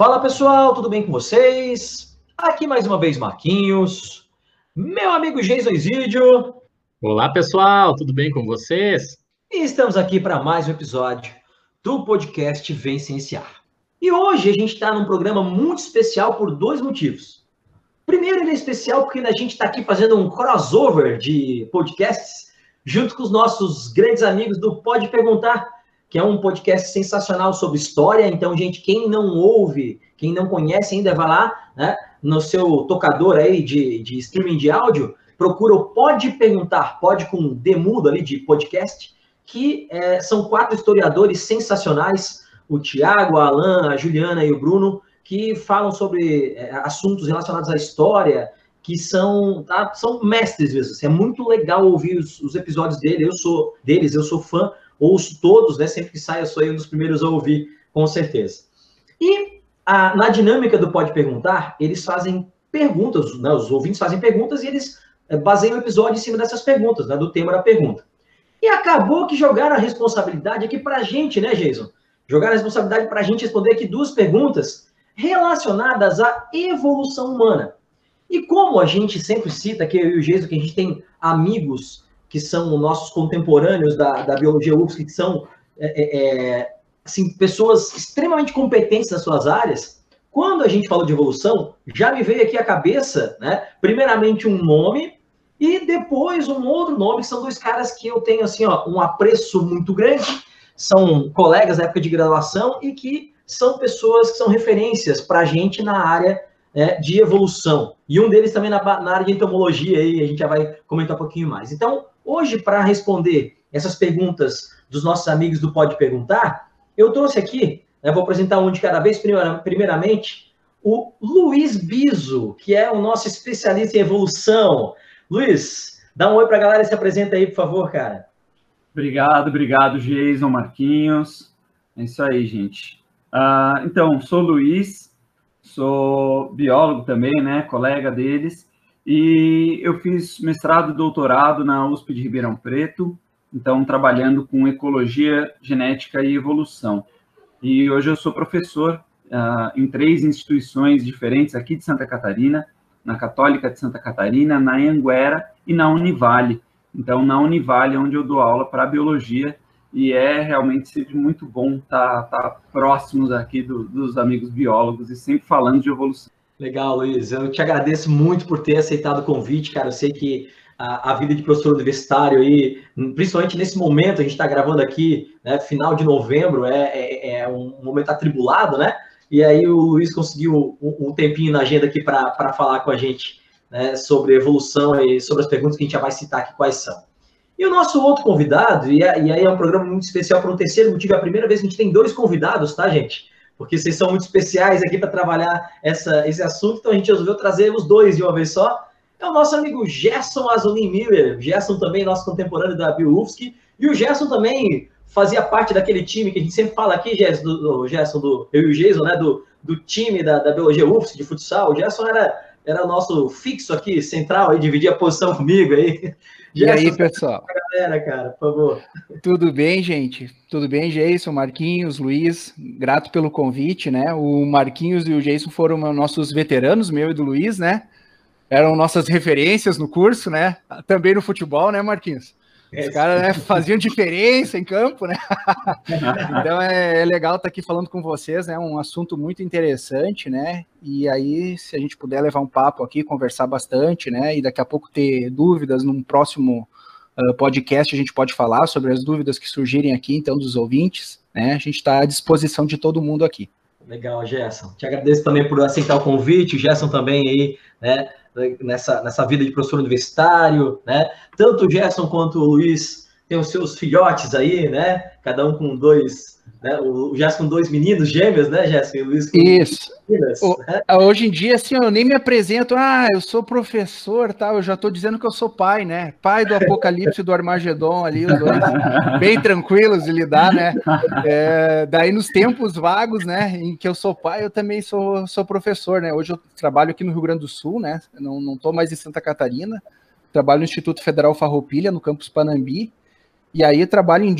Fala pessoal, tudo bem com vocês? Aqui mais uma vez Marquinhos, meu amigo Jason Isidio. Olá pessoal, tudo bem com vocês? E estamos aqui para mais um episódio do podcast Vencenciar. E hoje a gente está num programa muito especial por dois motivos. Primeiro, ele é especial porque a gente está aqui fazendo um crossover de podcasts junto com os nossos grandes amigos do Pode Perguntar que é um podcast sensacional sobre história. Então, gente, quem não ouve, quem não conhece ainda, vai lá né, no seu tocador aí de, de streaming de áudio, procura o Pode Perguntar, pode com demudo ali de podcast, que é, são quatro historiadores sensacionais, o Tiago, a Alan, a Juliana e o Bruno, que falam sobre é, assuntos relacionados à história, que são, tá, são mestres mesmo. Assim, é muito legal ouvir os, os episódios dele, eu sou deles, eu sou fã, ouço todos, né? Sempre que sai, eu sou um dos primeiros a ouvir, com certeza. E a, na dinâmica do Pode Perguntar, eles fazem perguntas, né? Os ouvintes fazem perguntas e eles é, baseiam o episódio em cima dessas perguntas, né? Do tema da pergunta. E acabou que jogaram a responsabilidade aqui para a gente, né, Jason? Jogaram a responsabilidade para a gente responder aqui duas perguntas relacionadas à evolução humana. E como a gente sempre cita, que eu e o Jason, que a gente tem amigos que são nossos contemporâneos da, da biologia UFSC, que são é, é, é, assim, pessoas extremamente competentes nas suas áreas, quando a gente falou de evolução, já me veio aqui à cabeça, né, primeiramente um nome e depois um outro nome, que são dois caras que eu tenho assim, ó, um apreço muito grande, são colegas da época de graduação e que são pessoas que são referências para a gente na área né, de evolução. E um deles também na, na área de entomologia, aí a gente já vai comentar um pouquinho mais. Então, Hoje, para responder essas perguntas dos nossos amigos do Pode Perguntar, eu trouxe aqui, né, vou apresentar um de cada vez, primeiramente, o Luiz Biso, que é o nosso especialista em evolução. Luiz, dá um oi para a galera e se apresenta aí, por favor, cara. Obrigado, obrigado, Jason, Marquinhos. É isso aí, gente. Uh, então, sou Luiz, sou biólogo também, né, colega deles, e eu fiz mestrado e doutorado na USP de Ribeirão Preto, então trabalhando com ecologia, genética e evolução. E hoje eu sou professor uh, em três instituições diferentes aqui de Santa Catarina, na Católica de Santa Catarina, na Anguera e na Univale. Então, na Univale, é onde eu dou aula para biologia, e é realmente sempre muito bom estar tá, tá próximos aqui do, dos amigos biólogos e sempre falando de evolução. Legal, Luiz. Eu te agradeço muito por ter aceitado o convite, cara. Eu sei que a, a vida de professor universitário aí, principalmente nesse momento, a gente está gravando aqui, né, final de novembro, é, é, é, um momento atribulado, né? E aí o Luiz conseguiu um, um tempinho na agenda aqui para falar com a gente né, sobre evolução e sobre as perguntas que a gente já vai citar aqui quais são. E o nosso outro convidado, e, aí é um programa muito especial por um terceiro motivo, é a primeira vez que a gente tem dois convidados, tá, gente? Porque vocês são muito especiais aqui para trabalhar essa, esse assunto, então a gente resolveu trazer os dois de uma vez só. É o nosso amigo Gerson Azulin Miller, Gerson também nosso contemporâneo da Biufsky, e o Gerson também fazia parte daquele time que a gente sempre fala aqui, Gerson, do, do, Gerson, do, eu e o Jason, né, do, do time da, da Biologia UFSC de futsal. O Gerson era, era o nosso fixo aqui, central, aí, dividia a posição comigo aí. E aí, pessoal? Galera, cara, por favor. Tudo bem, gente? Tudo bem, Jason, Marquinhos, Luiz? Grato pelo convite, né? O Marquinhos e o Jason foram nossos veteranos, meu e do Luiz, né? Eram nossas referências no curso, né? Também no futebol, né, Marquinhos? Os caras né, faziam diferença em campo, né? então é, é legal estar aqui falando com vocês, né? Um assunto muito interessante, né? E aí, se a gente puder levar um papo aqui, conversar bastante, né? E daqui a pouco ter dúvidas num próximo uh, podcast, a gente pode falar sobre as dúvidas que surgirem aqui, então, dos ouvintes, né? A gente está à disposição de todo mundo aqui. Legal, Gerson. Te agradeço também por aceitar o convite, o Gerson também aí, né? Nessa, nessa vida de professor universitário, né? Tanto o Gerson quanto o Luiz têm os seus filhotes aí, né? Cada um com dois né? O Jéssica com dois meninos gêmeos, né, Jéssica? E o Luiz com Isso. Meninas, o, né? Hoje em dia, assim, eu nem me apresento, ah, eu sou professor, tal, eu já estou dizendo que eu sou pai, né? Pai do Apocalipse do Armagedon ali, os dois bem tranquilos de lidar, né? É, daí nos tempos vagos, né, em que eu sou pai, eu também sou, sou professor, né? Hoje eu trabalho aqui no Rio Grande do Sul, né? não, não tô mais em Santa Catarina, trabalho no Instituto Federal Farroupilha, no campus Panambi, E aí eu trabalho em,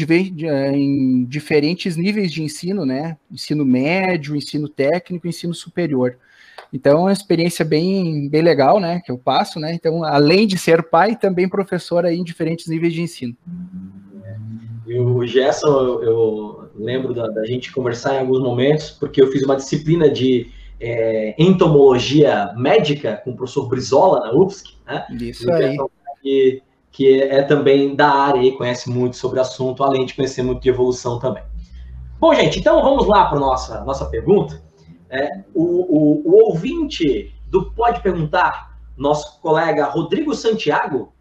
em, diferentes níveis de ensino, né? Ensino médio, ensino técnico, ensino superior. Então é uma experiência bem, bem legal, né? Que eu passo, né? Então, além de ser pai, também professor aí em diferentes níveis de ensino. E o Gerson, eu, eu lembro da, da, gente conversar em alguns momentos, porque eu fiz uma disciplina de é, entomologia médica com o professor Brizola na UFSC, né? Isso aí. Que é também da área e conhece muito sobre o assunto, além de conhecer muito de evolução também. Bom, gente, então vamos lá para a nossa, nossa pergunta. É, o, o, o, ouvinte do Pode Perguntar, nosso colega Rodrigo Santiago,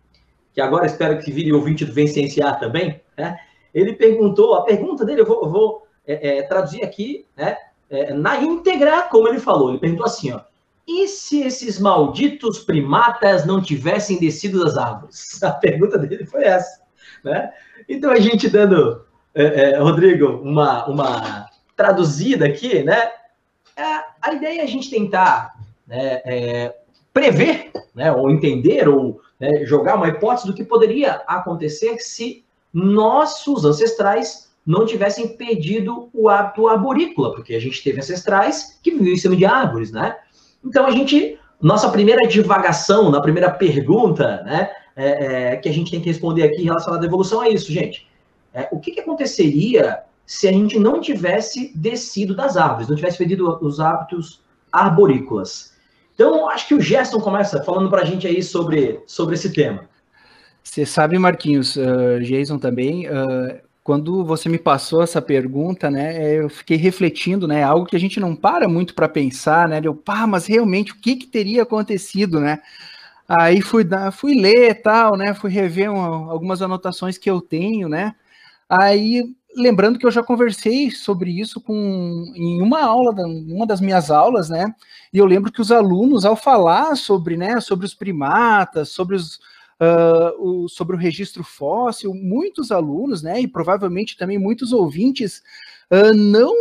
que agora espero que vire ouvinte do Vencenciar também, né? ele perguntou, a pergunta dele, eu vou, vou é, é, traduzir aqui, né? É, na íntegra, como ele falou, ele perguntou assim, ó, e se esses malditos primatas não tivessem descido das árvores? A pergunta dele foi essa, né? Então a gente dando, é, é, Rodrigo, uma, uma traduzida aqui, né? É, a ideia é a gente tentar né, é, prever, né, ou entender, ou né, jogar uma hipótese do que poderia acontecer se nossos ancestrais não tivessem perdido o hábito arborícola, porque a gente teve ancestrais que viviam em cima de árvores, né? Então a gente, nossa primeira divagação, na primeira pergunta, né, é, é, que a gente tem que responder aqui relacionada à evolução é isso, gente. É, o que, que aconteceria se a gente não tivesse descido das árvores, não tivesse perdido os hábitos arborícolas. Então, acho que o Gerson começa falando para a gente aí sobre, sobre esse tema. Você sabe, Marquinhos, uh, Jason também, uh, quando você me passou essa pergunta, né, eu fiquei refletindo, né, algo que a gente não para muito para pensar, né, eu, pá, mas realmente o que, que teria acontecido, né? Aí fui, fui ler tal, né, fui rever uma, algumas anotações que eu tenho, né, aí lembrando que eu já conversei sobre isso com, em uma aula, uma das minhas aulas, né? E eu lembro que os alunos, ao falar sobre, né, sobre os primatas, sobre os, uh, o, sobre o registro fóssil, muitos alunos, né, e provavelmente também muitos ouvintes, uh, não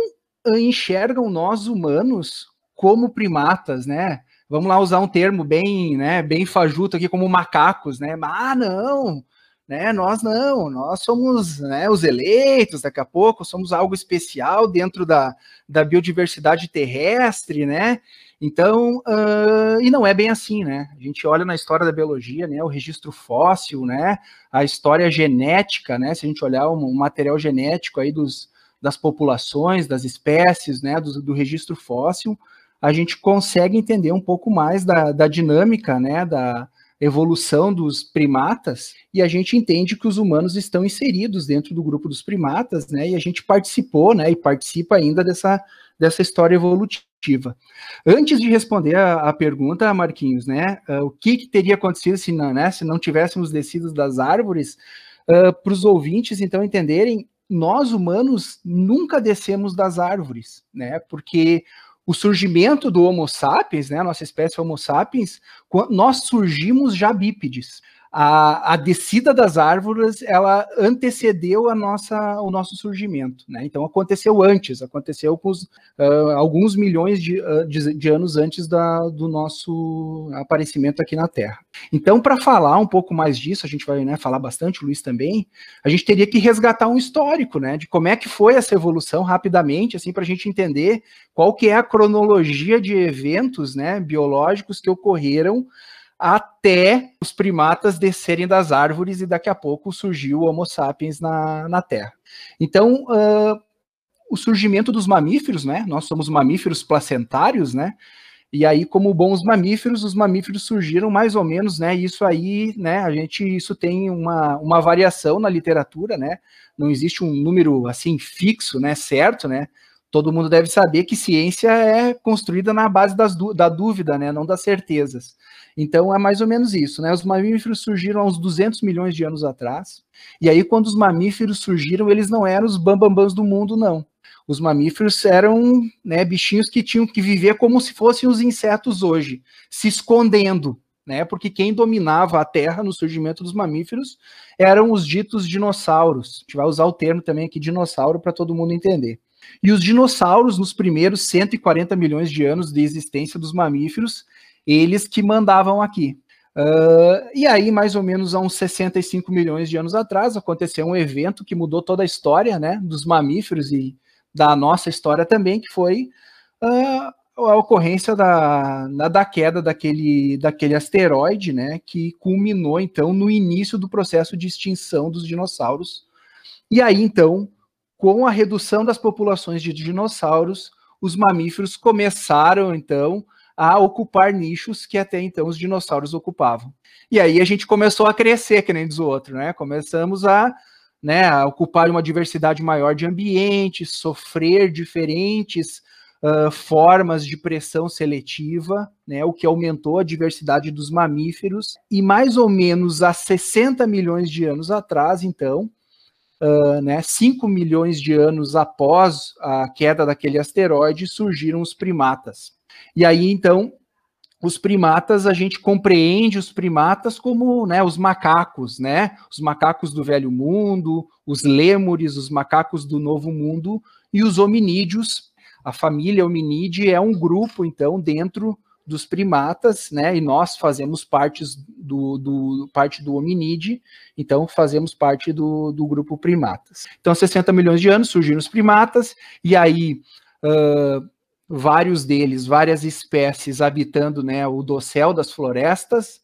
enxergam nós humanos como primatas, né? Vamos lá usar um termo bem, né, bem fajuto aqui, como macacos, né? Ah, não, né? Nós não, nós somos né, os eleitos, daqui a pouco somos algo especial dentro da, da biodiversidade terrestre, né? Então, uh, e não é bem assim, né? A gente olha na história da biologia, né? O registro fóssil, né? A história genética, né? Se a gente olhar o, material genético aí dos, das populações, das espécies, né? Do, do registro fóssil, a gente consegue entender um pouco mais da, da dinâmica, né? Da, evolução dos primatas, e a gente entende que os humanos estão inseridos dentro do grupo dos primatas, né? E a gente participou, né? E participa ainda dessa, dessa história evolutiva. Antes de responder a, a pergunta, Marquinhos, né? Uh, o que, que, teria acontecido se não, né, se não tivéssemos descido das árvores? Uh, Para os ouvintes, então, entenderem, nós humanos nunca descemos das árvores, né? Porque o surgimento do Homo sapiens, né, nossa espécie Homo sapiens, nós surgimos já bípedes a, a descida das árvores ela antecedeu a nossa, o nosso surgimento, né? Então aconteceu antes, aconteceu com os, uh, alguns milhões de, uh, de, de, anos antes da, do nosso aparecimento aqui na Terra. Então, para falar um pouco mais disso, a gente vai né, falar bastante, o Luiz também, a gente teria que resgatar um histórico, né? De como é que foi essa evolução rapidamente, assim, para a gente entender qual que é a cronologia de eventos né, biológicos que ocorreram até os primatas descerem das árvores e daqui a pouco surgiu o Homo sapiens na, na Terra. Então, uh, o surgimento dos mamíferos, né? Nós somos mamíferos placentários, né? E aí, como bons mamíferos, os mamíferos surgiram mais ou menos, né? Isso aí, né? A gente, isso tem uma, uma variação na literatura, né? Não existe um número assim fixo, né? Certo, né? Todo mundo deve saber que ciência é construída na base das, da dúvida, né? Não das certezas. Então é mais ou menos isso, né? Os mamíferos surgiram há uns 200 milhões de anos atrás. E aí quando os mamíferos surgiram, eles não eram os bambambãs do mundo, não. Os mamíferos eram né, bichinhos que tinham que viver como se fossem os insetos hoje, se escondendo, né? Porque quem dominava a Terra no surgimento dos mamíferos eram os ditos dinossauros. A gente vai usar o termo também aqui dinossauro para todo mundo entender. E os dinossauros, nos primeiros 140 milhões de anos de existência dos mamíferos, eles que mandavam aqui. Uh, e aí, mais ou menos há uns 65 milhões de anos atrás, aconteceu um evento que mudou toda a história né, dos mamíferos e da nossa história também, que foi uh, a ocorrência da, da queda daquele, daquele asteroide, né, que culminou então no início do processo de extinção dos dinossauros. E aí então, com a redução das populações de dinossauros, os mamíferos começaram então a ocupar nichos que até então os dinossauros ocupavam. E aí a gente começou a crescer, que nem diz o outro, né? Começamos a, né, a ocupar uma diversidade maior de ambientes, sofrer diferentes uh, formas de pressão seletiva, né, o que aumentou a diversidade dos mamíferos, e mais ou menos há 60 milhões de anos atrás, então, uh, né, 5 milhões de anos após a queda daquele asteroide, surgiram os primatas. E aí, então, os primatas, a gente compreende os primatas como né, os macacos, né? Os macacos do Velho Mundo, os lêmures, os macacos do Novo Mundo e os hominídeos, a família hominídea é um grupo, então, dentro dos primatas, né? E nós fazemos parte do, do, parte do hominídeo, então fazemos parte do, do grupo primatas. Então, 60 milhões de anos surgiram os primatas, e aí uh, vários deles, várias espécies habitando né, o dossel das florestas,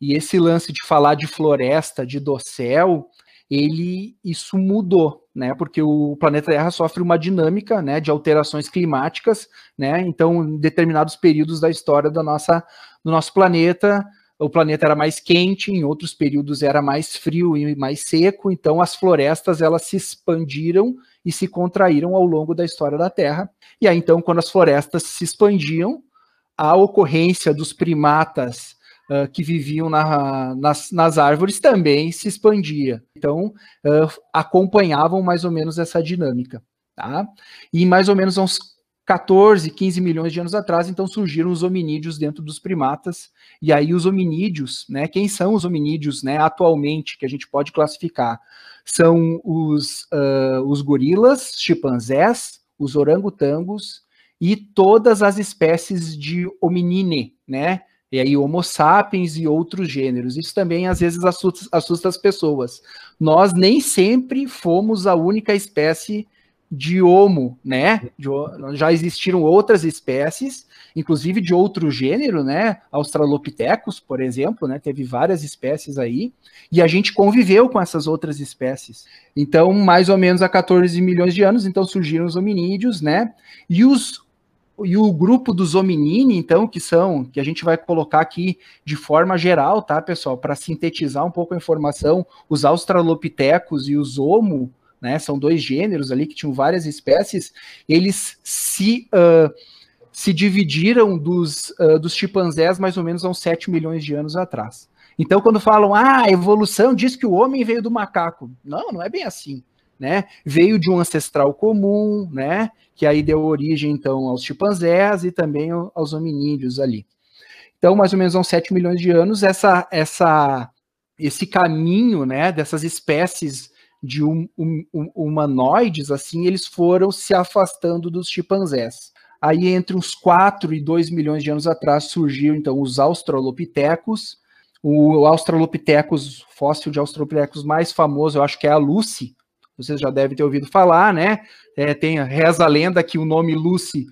e esse lance de falar de floresta, de dossel, ele isso mudou, né? Porque o planeta Terra sofre uma dinâmica, né, de alterações climáticas, né? Então, em determinados períodos da história da nossa do nosso planeta, o planeta era mais quente, em outros períodos era mais frio e mais seco, então as florestas elas se expandiram e se contraíram ao longo da história da Terra. E aí então, quando as florestas se expandiam, a ocorrência dos primatas uh, que viviam na, nas, nas, árvores também se expandia. Então, uh, acompanhavam mais ou menos essa dinâmica. Tá? E mais ou menos uns 14, 15 milhões de anos atrás, então surgiram os hominídeos dentro dos primatas. E aí os hominídeos, né? Quem são os hominídeos, né? Atualmente que a gente pode classificar são os, uh, os gorilas, chimpanzés, os orangotangos e todas as espécies de hominine, né? e aí Homo sapiens e outros gêneros. Isso também às vezes assusta, assusta as pessoas. Nós nem sempre fomos a única espécie de Homo, né? Já existiram outras espécies, inclusive de outro gênero, né? Australopithecus, por exemplo, né? Teve várias espécies aí, e a gente conviveu com essas outras espécies. Então, mais ou menos há 14 milhões de anos, então surgiram os hominídeos, né? E os e o grupo dos hominini, então, que são, que a gente vai colocar aqui de forma geral, tá, pessoal, para sintetizar um pouco a informação, os australopitecos e os homo, né, são dois gêneros ali que tinham várias espécies, eles se, uh, se dividiram dos, uh, dos chimpanzés mais ou menos há uns 7 milhões de anos atrás. Então, quando falam, ah, a evolução diz que o homem veio do macaco. Não, não é bem assim né? Veio de um ancestral comum, né? Que aí deu origem, então, aos chimpanzés e também aos hominídeos ali. Então, mais ou menos há uns 7 milhões de anos, essa, essa, esse caminho, né, dessas espécies de um, um, um, humanoides, assim, eles foram se afastando dos chimpanzés. Aí, entre uns 4 e 2 milhões de anos atrás, surgiu, então, os australopitecos, o Australopithecus, fóssil de Australopithecus mais famoso, eu acho que é a Lucy, vocês já devem ter ouvido falar, né? É, tem reza a lenda que o nome Lucy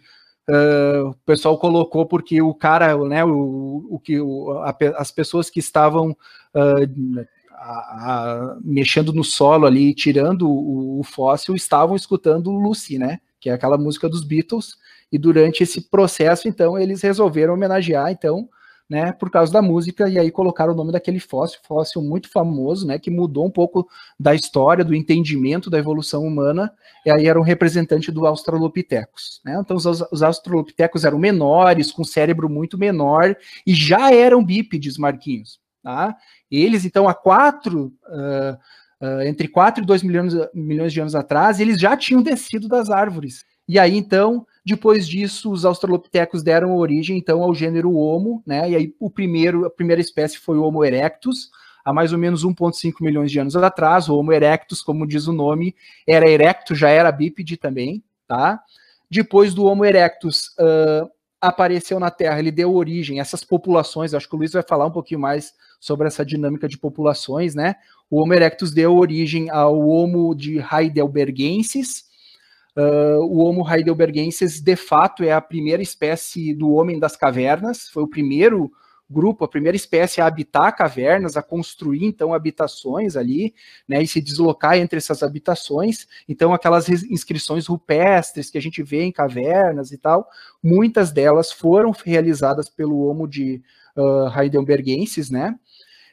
uh, o pessoal colocou porque o cara, né, o, o que o, a, as pessoas que estavam uh, a, a, mexendo no solo ali, tirando o, o, fóssil, estavam escutando Lucy, né? Que é aquela música dos Beatles. E durante esse processo, então, eles resolveram homenagear, então, né, por causa da música, e aí colocaram o nome daquele fóssil, fóssil muito famoso, né, que mudou um pouco da história, do entendimento da evolução humana, e aí era um representante do Australopithecus, né, então os, os Australopithecus eram menores, com cérebro muito menor, e já eram bípedes, Marquinhos, tá? Eles, então, há quatro... Uh, Uh, entre 4 e 2 milhões, milhões de anos atrás, eles já tinham descido das árvores. E aí, então, depois disso, os australopitecos deram origem, então, ao gênero Homo, né? E aí, o primeiro, a primeira espécie foi o Homo erectus, há mais ou menos 1,5 milhões de anos atrás. O Homo erectus, como diz o nome, era erecto, já era bípede também, tá? Depois do Homo erectus, uh, apareceu na Terra, ele deu origem a essas populações, acho que o Luiz vai falar um pouquinho mais sobre essa dinâmica de populações, né? O Homo erectus deu origem ao Homo de Heidelbergensis. Uh, o Homo heidelbergensis, de fato, é a primeira espécie do homem das cavernas, foi o primeiro grupo, a primeira espécie a habitar cavernas, a construir então habitações ali, né, e se deslocar entre essas habitações. Então, aquelas inscrições rupestres que a gente vê em cavernas e tal, muitas delas foram realizadas pelo Homo de uh, heidelbergensis, né?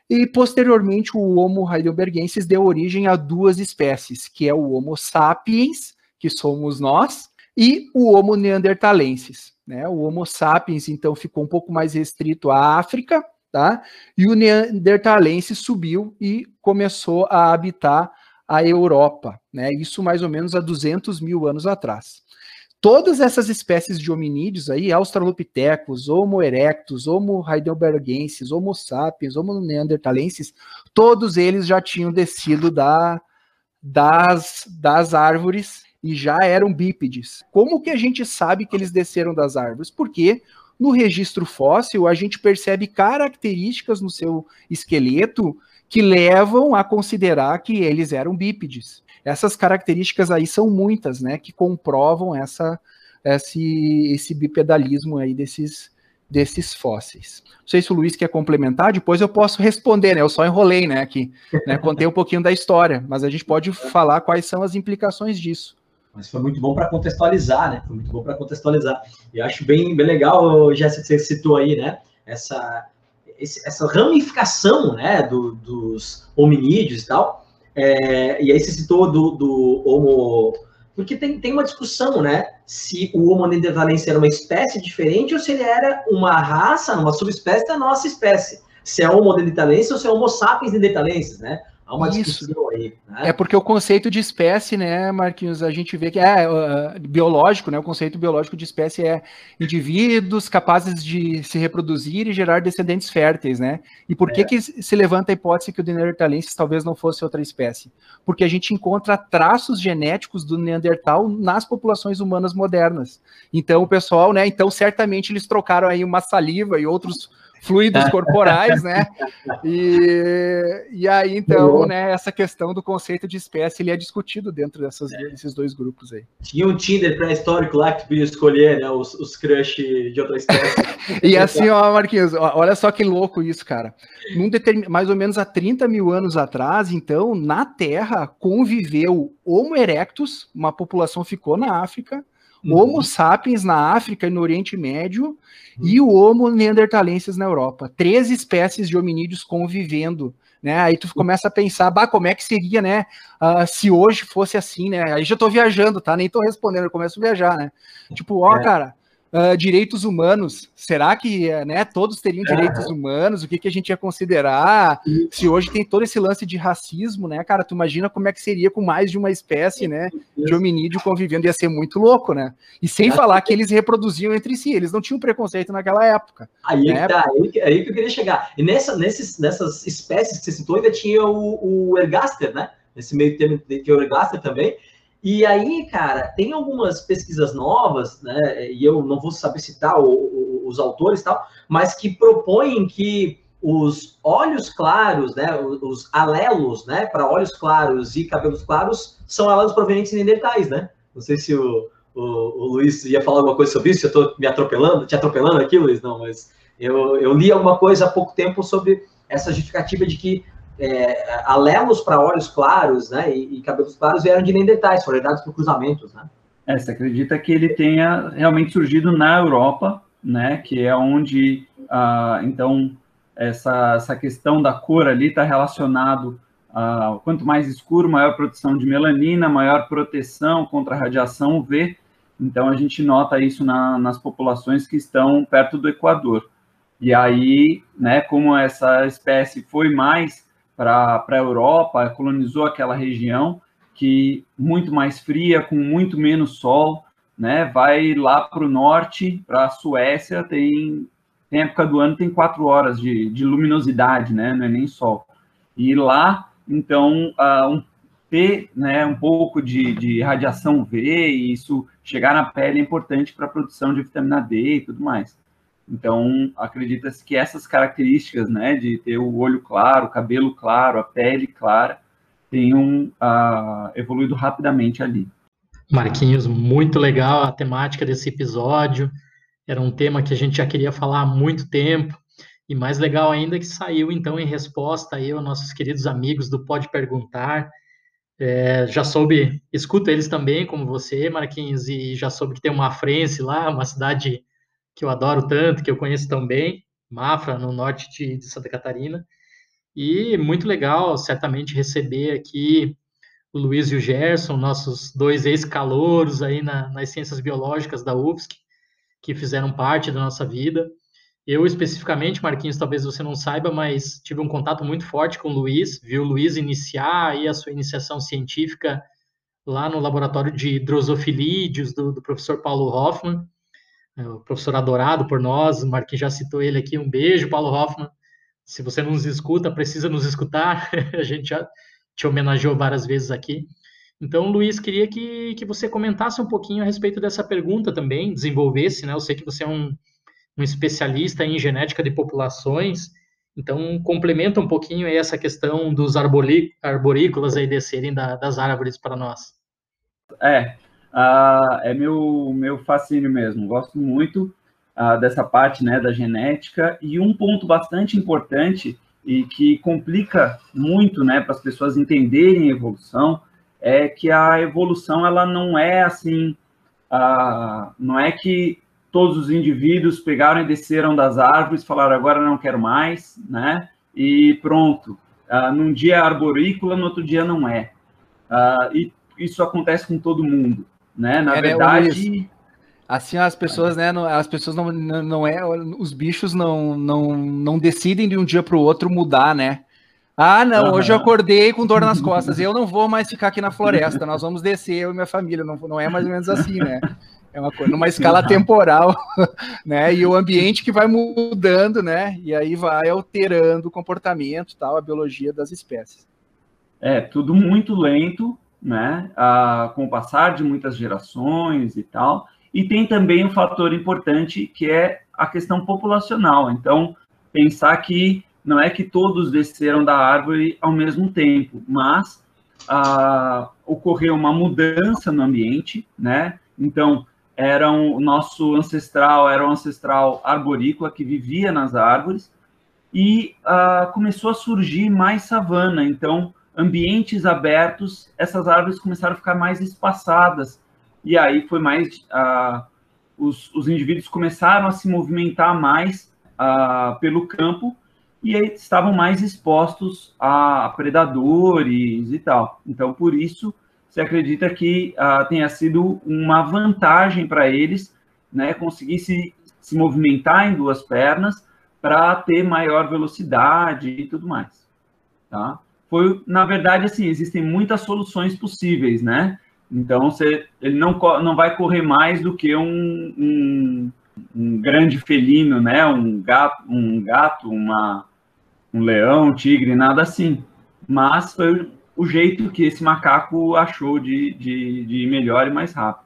E posteriormente o Homo heidelbergensis deu origem a duas espécies, que é o Homo sapiens, que somos nós, e o Homo neanderthalensis. Né? O Homo sapiens, então, ficou um pouco mais restrito à África, tá? E o Neanderthalense subiu e começou a habitar a Europa, né? Isso mais ou menos há 200 mil anos atrás. Todas essas espécies de hominídeos aí, Australopithecus, Homo erectus, Homo heidelbergensis, Homo sapiens, Homo neanderthalensis, todos eles já tinham descido da, das, das árvores e já eram bípedes. Como que a gente sabe que eles desceram das árvores? Porque no registro fóssil a gente percebe características no seu esqueleto que levam a considerar que eles eram bípedes. Essas características aí são muitas, né, que comprovam essa esse, esse bipedalismo aí desses desses fósseis. Não sei se o Luiz quer complementar, depois eu posso responder, né? Eu só enrolei, né, aqui, né? Contei um pouquinho da história, mas a gente pode falar quais são as implicações disso mas foi muito bom para contextualizar, né? Foi muito bom para contextualizar. E acho bem, bem legal, Jéssica, que você citou aí, né? Essa, esse, essa ramificação, né, do, dos hominídeos e tal. É, e aí você citou do, do Homo... Porque tem, tem uma discussão, né? Se o Homo neanderthalense era uma espécie diferente ou se ele era uma raça, uma subespécie da nossa espécie. Se é Homo neanderthalense ou se é Homo sapiens neanderthalenses, né? Há uma Isso. discussão aí. Né? É porque o conceito de espécie, né, Marquinhos, a gente vê que é uh, biológico, né? O conceito biológico de espécie é indivíduos capazes de se reproduzir e gerar descendentes férteis, né? E por que, é. que se levanta a hipótese que o Neanderthalensis talvez não fosse outra espécie? Porque a gente encontra traços genéticos do Neandertal nas populações humanas modernas. Então, o pessoal, né? Então, certamente eles trocaram aí uma saliva e outros fluidos corporais, né? E, e aí, então, né, essa questão do conceito de espécie ele é discutido dentro dessas, é. desses dois grupos aí. Tinha um Tinder pré-histórico lá que tu podia escolher, né, os, os crush de outra espécie. e assim, ó, Marquinhos, olha só que louco isso, cara. Num determin... Mais ou menos há 30 mil anos atrás, então, na Terra conviveu Homo erectus, uma população ficou na África, Uhum. Homo sapiens na África e no Oriente Médio uhum. e o Homo neanderthalensis na Europa. Três espécies de hominídeos convivendo. Né? Aí tu começa a pensar, bah, como é que seria, né? Uh, se hoje fosse assim, né? Aí já tô viajando, tá? Nem tô respondendo, eu começo a viajar, né? Tipo, ó, é. cara, Uh, direitos humanos. Será que né, todos teriam direitos humanos? O que, que a gente ia considerar? Se hoje tem todo esse lance de racismo, né, cara? Tu imagina como é que seria com mais de uma espécie, né, de hominídeo convivendo? Ia ser muito louco, né? E sem falar que eles reproduziam entre si, eles não tinham preconceito naquela época. Aí, né? tá, aí, aí que eu queria chegar. E nessa, nesses, nessas espécies que você citou, ainda tinha o, o ergaster, né? Nesse meio termo que é o ergaster também, e aí, cara, tem algumas pesquisas novas, né? E eu não vou saber citar o, o, os autores e tal, mas que propõem que os olhos claros, né, os alelos, né, para olhos claros e cabelos claros são alelos provenientes de neandertais, né? Não sei se o, o, o, Luiz ia falar alguma coisa sobre isso, eu estou me atropelando, te atropelando aqui, Luiz, não, mas eu, eu li alguma coisa há pouco tempo sobre essa justificativa de que é, alelos para olhos claros né, e, e, cabelos claros vieram de Neandertais, foram herdados por cruzamentos. Né? É, você acredita que ele tenha realmente surgido na Europa, né, que é onde, ah, então, essa, essa questão da cor ali está relacionado a quanto mais escuro, maior produção de melanina, maior proteção contra a radiação UV. Então, a gente nota isso na, nas populações que estão perto do Equador. E aí, né, como essa espécie foi mais para a Europa, colonizou aquela região que muito mais fria, com muito menos sol, né? Vai lá para o norte, para a Suécia, tem, tem época do ano tem quatro horas de, de luminosidade, né? Não é nem sol. E lá, então, uh, um, ter né, um pouco de, de radiação V e isso chegar na pele é importante para a produção de vitamina D e tudo mais. Então, acredita-se que essas características, né, de ter o olho claro, o cabelo claro, a pele clara, tenham uh, evoluído rapidamente ali. Marquinhos, muito legal a temática desse episódio. Era um tema que a gente já queria falar há muito tempo. E mais legal ainda que saiu, então, em resposta aí aos nossos queridos amigos do Pode Perguntar. É, já soube, escuto eles também, como você, Marquinhos, e já soube que tem uma Frense lá, uma cidade que eu adoro tanto, que eu conheço tão bem, Mafra, no norte de, de Santa Catarina. E muito legal, certamente, receber aqui o Luiz e o Gerson, nossos dois ex-calouros aí na, nas ciências biológicas da UFSC, que fizeram parte da nossa vida. Eu, especificamente, Marquinhos, talvez você não saiba, mas tive um contato muito forte com o Luiz, vi o Luiz iniciar aí a sua iniciação científica lá no laboratório de drosofilídeos do, do professor Paulo Hoffman, o professor adorado por nós, o Marquinhos já citou ele aqui, um beijo, Paulo Hoffman. Se você não nos escuta, precisa nos escutar, a gente já te homenageou várias vezes aqui. Então, Luiz, queria que, que você comentasse um pouquinho a respeito dessa pergunta também, desenvolvesse, né? Eu sei que você é um, um especialista em genética de populações, então complementa um pouquinho essa questão dos arborícolas aí descerem da, das árvores para nós. É, uh, é meu, meu fascínio mesmo, gosto muito uh, dessa parte né, da genética, e um ponto bastante importante e que complica muito né, para as pessoas entenderem a evolução é que a evolução ela não é assim, uh, não é que todos os indivíduos pegaram e desceram das árvores, falaram agora não quero mais, né? E pronto. Uh, num dia é arborícola, no outro dia não é. Uh, e isso acontece com todo mundo, né? Na é, né, verdade. Assim as pessoas, né? As pessoas não, não é, os bichos não, não, não decidem de um dia para o outro mudar, né? Ah, não, uhum. hoje eu acordei com dor nas costas. Eu não vou mais ficar aqui na floresta. Nós vamos descer, eu e minha família. Não, não é mais ou menos assim, né? É uma coisa numa escala temporal, né? E o ambiente que vai mudando, né? E aí vai alterando o comportamento, tal, a biologia das espécies. É tudo muito lento, né? Ah, com o passar de muitas gerações e tal. E tem também um fator importante que é a questão populacional. Então, pensar que não é que todos desceram da árvore ao mesmo tempo, mas ah, ocorreu uma mudança no ambiente, né? Então, era um, nosso ancestral era um ancestral arborícola que vivia nas árvores e uh, começou a surgir mais savana. Então, ambientes abertos, essas árvores começaram a ficar mais espaçadas e aí foi mais os, os, indivíduos começaram a se movimentar mais pelo campo e aí estavam mais expostos a predadores e tal. Então, por isso se acredita que tenha sido uma vantagem para eles, né, conseguir se, se movimentar em duas pernas para ter maior velocidade e tudo mais, tá? Foi, na verdade, assim, existem muitas soluções possíveis, né? Então, você, ele não, não vai correr mais do que um, um, um grande felino, né? Um gato, um gato, uma, um leão, um tigre, nada assim. Mas foi o jeito que esse macaco achou de, de, de ir melhor e mais rápido.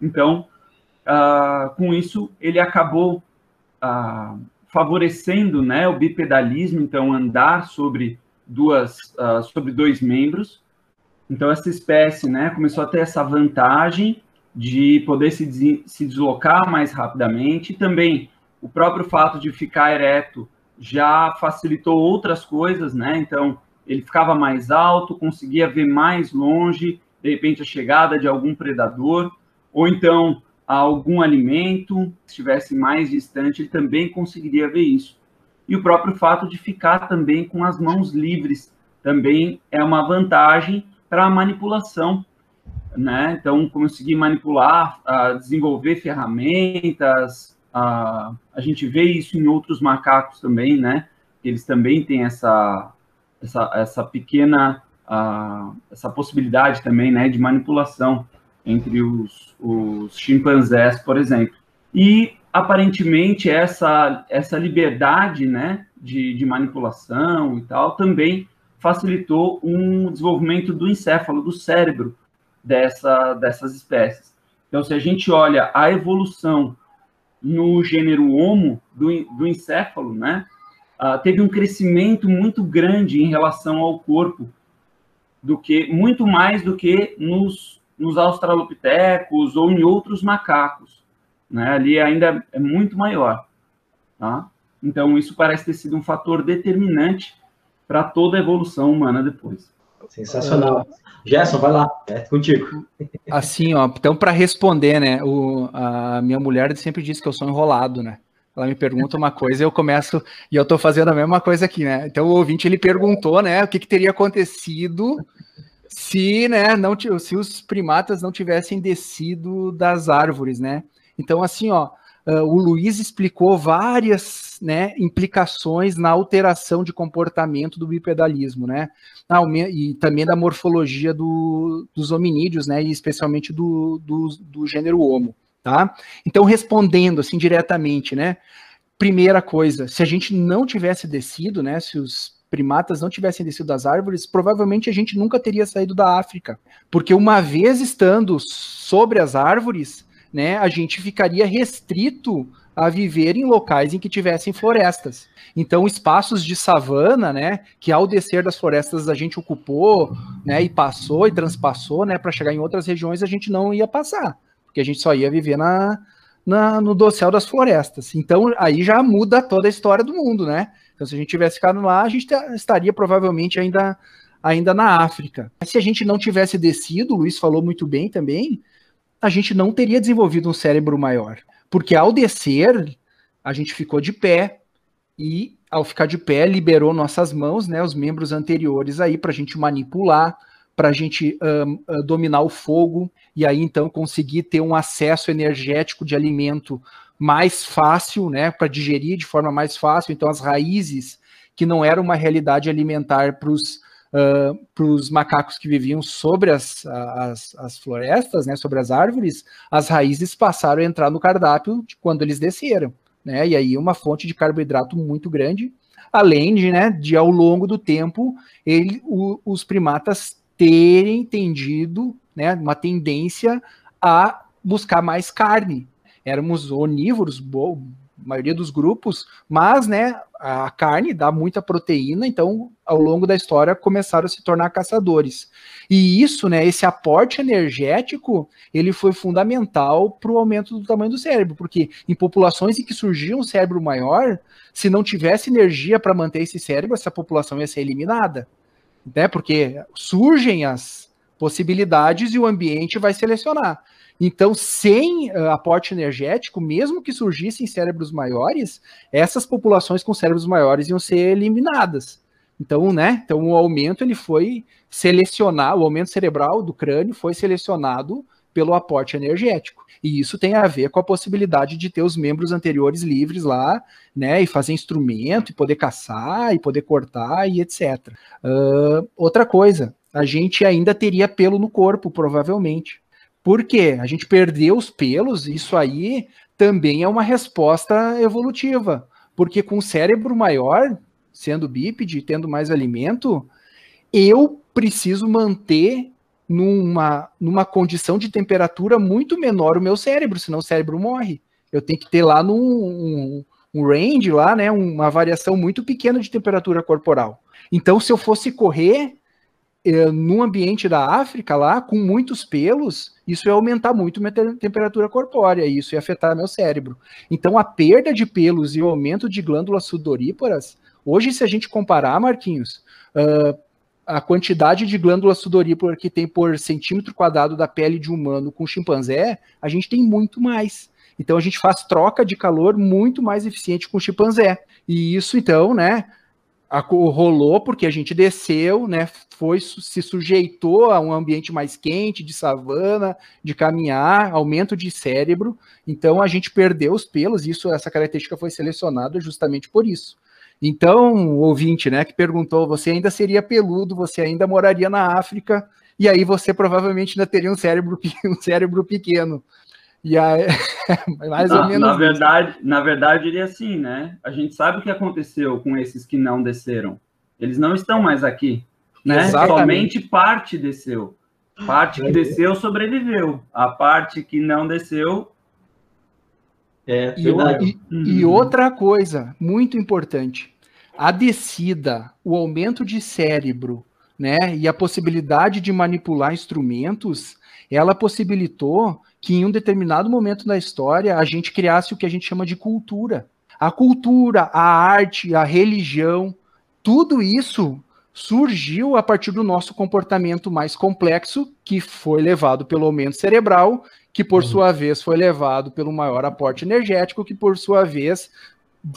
Então, uh, com isso, ele acabou uh, favorecendo né, o bipedalismo, então andar sobre duas uh, sobre dois membros. Então essa espécie, né, começou a ter essa vantagem de poder se, se deslocar mais rapidamente. E também o próprio fato de ficar ereto já facilitou outras coisas, né? Então ele ficava mais alto, conseguia ver mais longe, de repente a chegada de algum predador, ou então algum alimento estivesse mais distante, ele também conseguiria ver isso. E o próprio fato de ficar também com as mãos livres também é uma vantagem para a manipulação, né? Então, conseguir manipular, uh, desenvolver ferramentas, uh, a gente vê isso em outros macacos também, né? Eles também têm essa essa, essa pequena uh, essa possibilidade também né, de manipulação entre os, os chimpanzés, por exemplo. E aparentemente essa, essa liberdade né, de, de manipulação e tal também facilitou um desenvolvimento do encéfalo, do cérebro dessa, dessas espécies. Então, se a gente olha a evolução no gênero Homo do, do encéfalo, né, uh, teve um crescimento muito grande em relação ao corpo, do que muito mais do que nos, nos australopitecos ou em outros macacos. Né? Ali ainda é muito maior. Tá? Então, isso parece ter sido um fator determinante para toda a evolução humana depois. Sensacional. Gerson, vai lá, é contigo. Assim, ó, então para responder, né, o, a minha mulher sempre diz que eu sou enrolado, né? Ela me pergunta uma coisa, eu começo e eu estou fazendo a mesma coisa aqui, né? Então o ouvinte ele perguntou, né, o que, que teria acontecido se, né, não se os primatas não tivessem descido das árvores, né? Então assim, ó, Uh, o Luiz explicou várias né, implicações na alteração de comportamento do bipedalismo, né? Ah, e também da morfologia do, dos hominídeos, né? E especialmente do, do, do gênero Homo, tá? Então, respondendo assim diretamente, né? Primeira coisa, se a gente não tivesse descido, né? Se os primatas não tivessem descido das árvores, provavelmente a gente nunca teria saído da África, porque uma vez estando sobre as árvores, né, a gente ficaria restrito a viver em locais em que tivessem florestas. Então, espaços de savana, né, que ao descer das florestas a gente ocupou, né, e passou e transpassou, né, para chegar em outras regiões a gente não ia passar, porque a gente só ia viver na, na, no dossel das florestas. Então, aí já muda toda a história do mundo, né? Então, se a gente tivesse ficado lá, a gente estaria provavelmente ainda, ainda na África. Se a gente não tivesse descido, o Luiz falou muito bem também, a gente não teria desenvolvido um cérebro maior. Porque ao descer, a gente ficou de pé e ao ficar de pé liberou nossas mãos, né, os membros anteriores aí para a gente manipular, para a gente um, dominar o fogo e aí então conseguir ter um acesso energético de alimento mais fácil, né, para digerir de forma mais fácil. Então as raízes que não eram uma realidade alimentar para os para os macacos que viviam sobre as, as, as, florestas, né, sobre as árvores, as raízes passaram a entrar no cardápio quando eles desceram. Né, e aí uma fonte de carboidrato muito grande, além de, né, de ao longo do tempo, ele, o, os primatas terem tendido né, uma tendência a buscar mais carne. Éramos onívoros, maioria dos grupos, mas né, a carne dá muita proteína, então ao longo da história começaram a se tornar caçadores. E isso, né, esse aporte energético, ele foi fundamental para o aumento do tamanho do cérebro, porque em populações em que surgia um cérebro maior, se não tivesse energia para manter esse cérebro, essa população ia ser eliminada, né? Porque surgem as possibilidades e o ambiente vai selecionar. Então, sem uh, aporte energético, mesmo que surgissem cérebros maiores, essas populações com cérebros maiores iam ser eliminadas. Então, né? Então, o aumento ele foi selecionado, o aumento cerebral do crânio foi selecionado pelo aporte energético. E isso tem a ver com a possibilidade de ter os membros anteriores livres lá, né? E fazer instrumento, e poder caçar, e poder cortar, e etc. Uh, outra coisa, a gente ainda teria pelo no corpo, provavelmente. Por quê? A gente perdeu os pelos, isso aí também é uma resposta evolutiva. Porque com o cérebro maior, sendo bípede, tendo mais alimento, eu preciso manter numa, numa condição de temperatura muito menor o meu cérebro, senão o cérebro morre. Eu tenho que ter lá num um, um range lá, né, uma variação muito pequena de temperatura corporal. Então, se eu fosse correr, eh, num ambiente da África lá, com muitos pelos, isso ia aumentar muito minha te temperatura corpórea, e isso ia afetar meu cérebro. Então, a perda de pelos e o aumento de glândulas sudoríparas, hoje, se a gente comparar, Marquinhos, uh, a quantidade de glândulas sudoríparas que tem por centímetro quadrado da pele de humano com chimpanzé, a gente tem muito mais. Então, a gente faz troca de calor muito mais eficiente com chimpanzé. E isso, então, né, rolou porque a gente desceu, né, foi se sujeitou a um ambiente mais quente, de savana, de caminhar, aumento de cérebro. Então a gente perdeu os pelos, isso essa característica foi selecionada justamente por isso. Então, ouvinte, né, que perguntou, você ainda seria peludo, você ainda moraria na África, e aí você provavelmente ainda teria um cérebro, um cérebro pequeno. E aí, mais na, ou menos. Na verdade, na verdade, ele é assim, né? A gente sabe o que aconteceu com esses que não desceram. Eles não estão mais aqui. né? Somente parte desceu. Parte que desceu sobreviveu. A parte que não desceu. É, e, e, e outra coisa muito importante: a descida, o aumento de cérebro, né, e a possibilidade de manipular instrumentos, ela possibilitou que em um determinado momento da história a gente criasse o que a gente chama de cultura. A cultura, a arte, a religião, tudo isso surgiu a partir do nosso comportamento mais complexo, que foi levado pelo aumento cerebral, que por uhum. sua vez foi levado pelo maior aporte energético, que por sua vez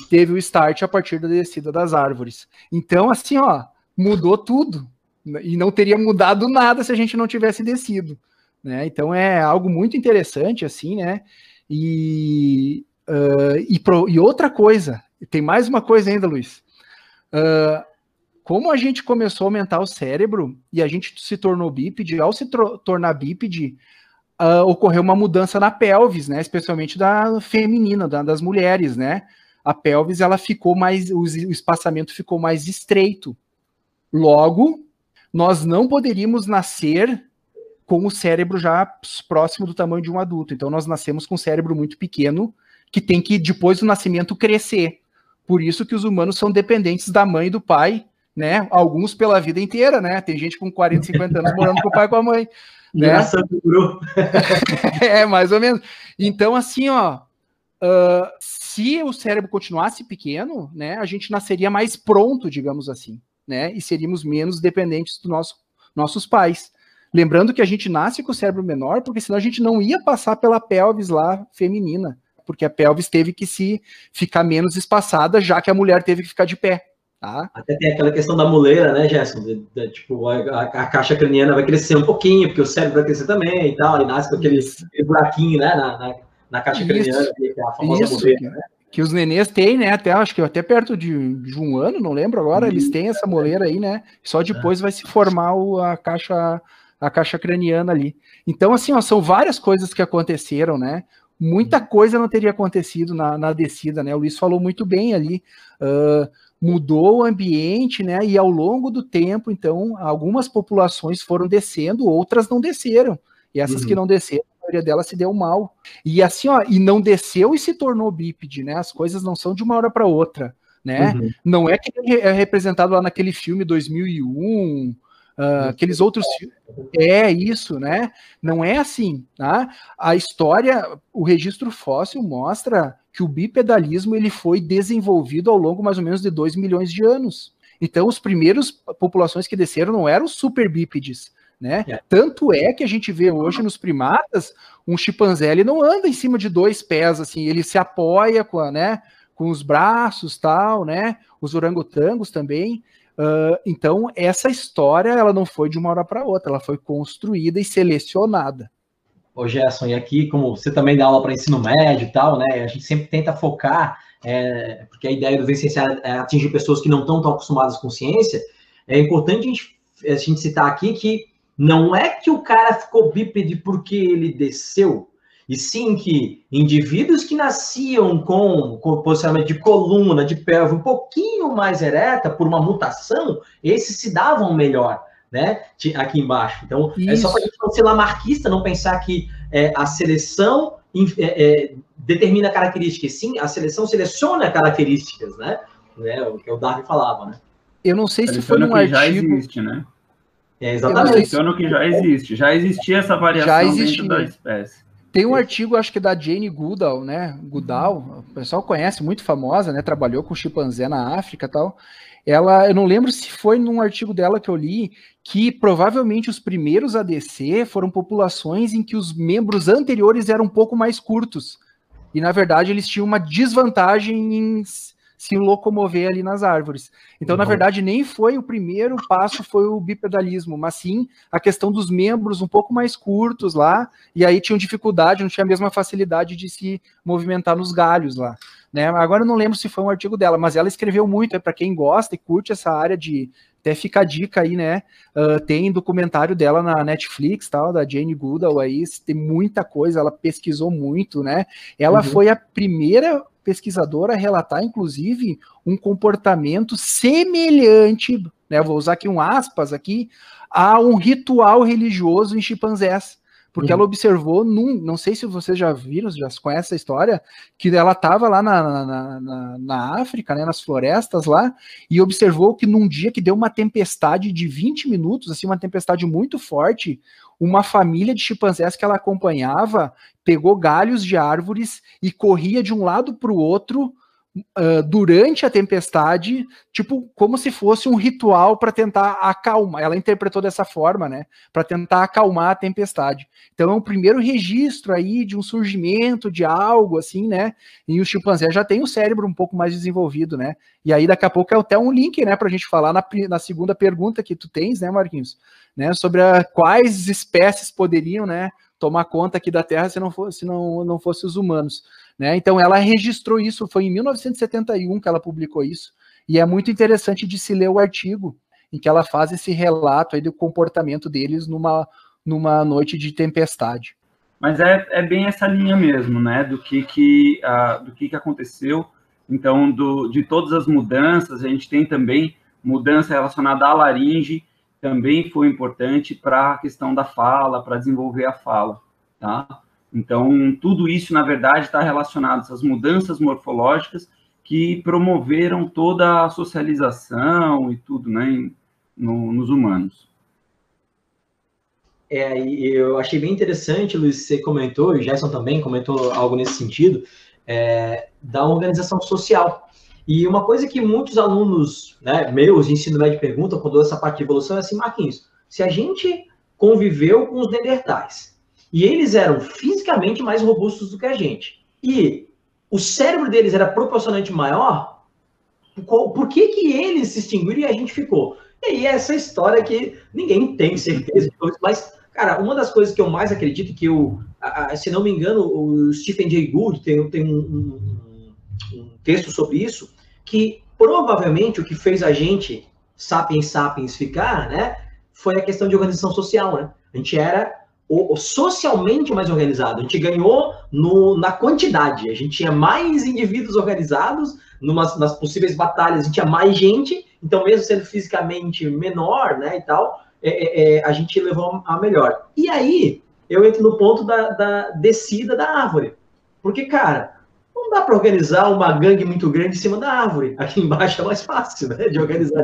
teve o start a partir da descida das árvores. Então, assim, ó, mudou tudo. E não teria mudado nada se a gente não tivesse descido. Né? Então é algo muito interessante, assim, né? E, uh, e, pro, e, outra coisa, tem mais uma coisa ainda, Luiz. Uh, como a gente começou a aumentar o cérebro e a gente se tornou bípede, ao se tornar bípede, uh, ocorreu uma mudança na pelvis, né? Especialmente da feminina, da, das mulheres, né? A pelvis ela ficou mais, o, o espaçamento ficou mais estreito. Logo, nós não poderíamos nascer com o cérebro já próximo do tamanho de um adulto. Então, nós nascemos com um cérebro muito pequeno, que tem que, depois do nascimento, crescer. Por isso que os humanos são dependentes da mãe e do pai né? Alguns pela vida inteira, né? Tem gente com 40, 50 anos morando com o pai e com a mãe. Né? é, mais ou menos. Então, assim, ó, uh, se o cérebro continuasse pequeno, né, a gente nasceria mais pronto, digamos assim, né? E seríamos menos dependentes dos nosso, nossos pais. Lembrando que a gente nasce com o cérebro menor, porque senão a gente não ia passar pela pelvis lá feminina, porque a pelvis teve que se ficar menos espaçada, já que a mulher teve que ficar de pé. Tá? Até tem aquela questão da muleira, né, Gerson? De, de, tipo, a, a, caixa craniana vai crescer um pouquinho, porque o cérebro vai crescer também e tal, e nasce com aquele, aquele buraquinho, né, na, na, na caixa Isso. craniana, que é a famosa Isso. muleira, né? Que os nenês têm, né? Até acho que até perto de, de um ano, não lembro agora, eles têm essa moleira aí, né? Só depois é. vai se formar o, a caixa a caixa craniana ali. Então, assim, ó, são várias coisas que aconteceram, né? Muita coisa não teria acontecido na, na descida, né? O Luiz falou muito bem ali. Uh, mudou o ambiente, né? E ao longo do tempo, então, algumas populações foram descendo, outras não desceram. E essas uhum. que não desceram, maioria delas se deu mal. E assim, ó, e não desceu e se tornou bípede, né? As coisas não são de uma hora para outra, né? Uhum. Não é que é representado lá naquele filme 2001, Uh, aqueles outros é isso, né? Não é assim, tá? A história, o registro fóssil mostra que o bipedalismo ele foi desenvolvido ao longo mais ou menos de 2 milhões de anos. Então, os primeiros populações que desceram não eram super bípedes, né? É. Tanto é que a gente vê hoje nos primatas um chimpanzé ele não anda em cima de dois pés assim, ele se apoia com, a, né, com os braços tal, né? Os orangotangos também. Uh, então, essa história ela não foi de uma hora para outra, ela foi construída e selecionada. Ô Gerson, e aqui, como você também dá aula para ensino médio e tal, né? A gente sempre tenta focar, é, porque a ideia do Vicenciar é atingir pessoas que não estão tão acostumadas com ciência. É importante a gente, a gente citar aqui que não é que o cara ficou bípede porque ele desceu, e sim que indivíduos que nasciam com, com posicionamento de coluna, de pelve um pouquinho mais ereta, por uma mutação, esses se davam melhor, né? Aqui embaixo. Então, Isso. é só para a gente não ser lamarquista, não pensar que é, a seleção é, é, determina características. Sim, a seleção seleciona características, né? né? O que o Darwin falava, né? Eu não sei se foi um artigo... já existe, né? É, exatamente. Seleciona o que já existe. Já existia essa variação dentro da espécie. Tem um artigo, acho que da Jane Goodall, né? Goodall, o pessoal conhece, muito famosa, né? Trabalhou com chimpanzé na África e tal. Ela, eu não lembro se foi num artigo dela que eu li, que provavelmente os primeiros ADC foram populações em que os membros anteriores eram um pouco mais curtos. E, na verdade, eles tinham uma desvantagem em se locomover ali nas árvores. Então, uhum. na verdade, nem foi o primeiro passo, foi o bipedalismo, mas sim a questão dos membros um pouco mais curtos lá, e aí tinham dificuldade, não tinha a mesma facilidade de se movimentar nos galhos lá. Né? Agora eu não lembro se foi um artigo dela, mas ela escreveu muito, é para quem gosta e curte essa área de. Até fica a dica aí, né? Uh, tem documentário dela na Netflix, tal, da Jane Goodall aí, tem muita coisa, ela pesquisou muito, né? Ela uhum. foi a primeira pesquisador a relatar, inclusive, um comportamento semelhante, né, vou usar aqui um aspas aqui, a um ritual religioso em chimpanzés porque uhum. ela observou num, não sei se vocês já viram, já conhecem a história, que ela estava lá na, na, na, na, África, né, nas florestas lá, e observou que num dia que deu uma tempestade de 20 minutos, assim, uma tempestade muito forte, uma família de chimpanzés que ela acompanhava pegou galhos de árvores e corria de um lado para o outro uh, durante a tempestade, tipo, como se fosse um ritual para tentar acalmar. Ela interpretou dessa forma, né? Para tentar acalmar a tempestade. Então é um primeiro registro aí de um surgimento de algo assim, né? E o chimpanzé já tem o cérebro um pouco mais desenvolvido, né? E aí daqui a pouco é até um link, né, para a gente falar na, na segunda pergunta que tu tens, né, Marquinhos? Né, sobre a, quais espécies poderiam, né, tomar conta aqui da Terra se não fosse, se não, não fosse os humanos. Né? Então ela registrou isso, foi em 1971 que ela publicou isso, e é muito interessante de se ler o artigo em que ela faz esse relato aí do comportamento deles numa, numa noite de tempestade. Mas é, é bem essa linha mesmo, né? Do que que, uh, do que, que aconteceu. Então, do, de todas as mudanças, a gente tem também mudança relacionada à laringe, também foi importante para a questão da fala, para desenvolver a fala, tá? Então, tudo isso, na verdade, está relacionado a essas mudanças morfológicas que promoveram toda a socialização e tudo, né, no, nos humanos. É, eu achei bem interessante, Luiz, você comentou, e Gerson também comentou algo nesse sentido, é, da organização social. E uma coisa que muitos alunos né, meus de ensino médio perguntam quando essa parte de evolução é assim, Marquinhos, se a gente conviveu com os neandertais, e eles eram fisicamente mais robustos do que a gente. E o cérebro deles era proporcionalmente maior. Por que, que eles se extinguiram e a gente ficou? E aí, essa história que ninguém tem certeza, mas, cara, uma das coisas que eu mais acredito que eu, se não me engano, o Stephen Jay Gould tem, tem um, um, um texto sobre isso, que provavelmente o que fez a gente, sapiens sapiens, ficar, né, foi a questão de organização social, né? A gente era o, o socialmente mais organizado. A gente ganhou no, na quantidade. A gente tinha mais indivíduos organizados numas, nas possíveis batalhas. A gente tinha mais gente. Então, mesmo sendo fisicamente menor, né, e tal, é, é, é, a gente levou a melhor. E aí, eu entro no ponto da, da descida da árvore. Porque, cara, não dá para organizar uma gangue muito grande em cima da árvore. Aqui embaixo é mais fácil, né, de organizar.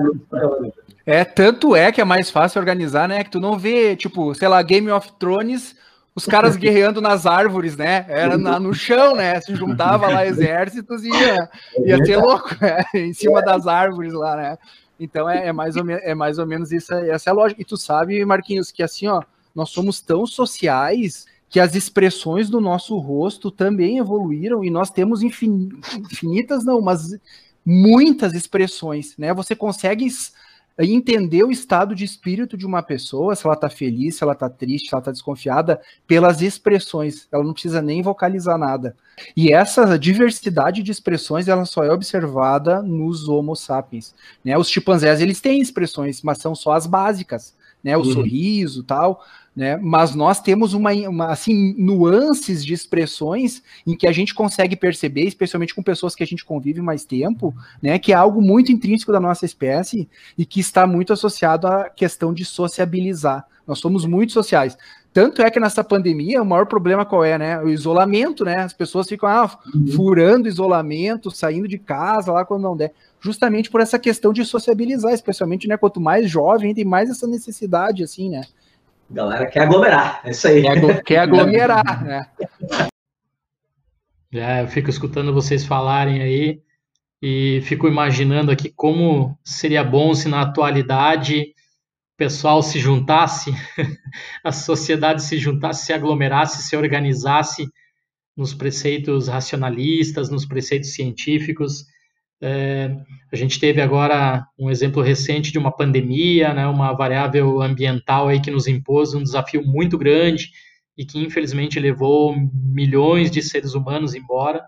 É, tanto é que é mais fácil organizar, né? Que tu não vê, tipo, sei lá, Game of Thrones, os caras guerreando nas árvores, né? Era na, no chão, né? Se juntava lá exércitos e ia, ia ser louco, né? Em cima das árvores lá, né? Então é, é, mais, ou é mais ou menos isso, essa é a lógica. E tu sabe, Marquinhos, que assim, ó, nós somos tão sociais que as expressões do nosso rosto também evoluíram e nós temos infinitas, não, mas muitas expressões, né? Você consegue entender o estado de espírito de uma pessoa, se ela está feliz, se ela está triste, se ela está desconfiada, pelas expressões. Ela não precisa nem vocalizar nada. E essa diversidade de expressões, ela só é observada nos Homo sapiens. Né? Os chimpanzés, eles têm expressões, mas são só as básicas. Né, o uhum. sorriso tal, né? Mas nós temos uma, uma, assim nuances de expressões em que a gente consegue perceber, especialmente com pessoas que a gente convive mais tempo, né? Que é algo muito intrínseco da nossa espécie e que está muito associado à questão de sociabilizar. Nós somos muito sociais. Tanto é que nessa pandemia o maior problema qual é, né? O isolamento, né? As pessoas ficam ah, uhum. furando isolamento, saindo de casa lá quando não der justamente por essa questão de sociabilizar, especialmente, né, quanto mais jovem, tem mais essa necessidade, assim, né, galera quer aglomerar, é isso aí. Quer, quer aglomerar, né? É, eu fico escutando vocês falarem aí e fico imaginando aqui como seria bom se na atualidade o pessoal se juntasse, a sociedade se juntasse, se aglomerasse, se organizasse nos preceitos racionalistas, nos preceitos científicos, é, a gente teve agora um exemplo recente de uma pandemia, né, uma variável ambiental aí que nos impôs um desafio muito grande e que infelizmente levou milhões de seres humanos embora,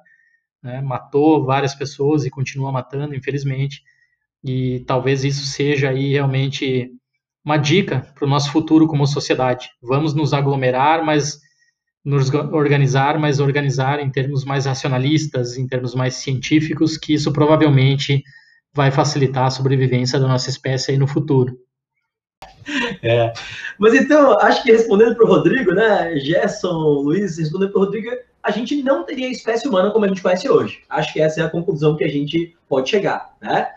né, matou várias pessoas e continua matando, infelizmente. E talvez isso seja aí realmente uma dica para o nosso futuro como sociedade. Vamos nos aglomerar, mas nos organizar, mas organizar em termos mais racionalistas, em termos mais científicos, que isso provavelmente vai facilitar a sobrevivência da nossa espécie aí no futuro. É. Mas então, acho que respondendo para o Rodrigo, né, Gerson, Luiz, respondendo para o Rodrigo, a gente não teria espécie humana como a gente conhece hoje. Acho que essa é a conclusão que a gente pode chegar, né?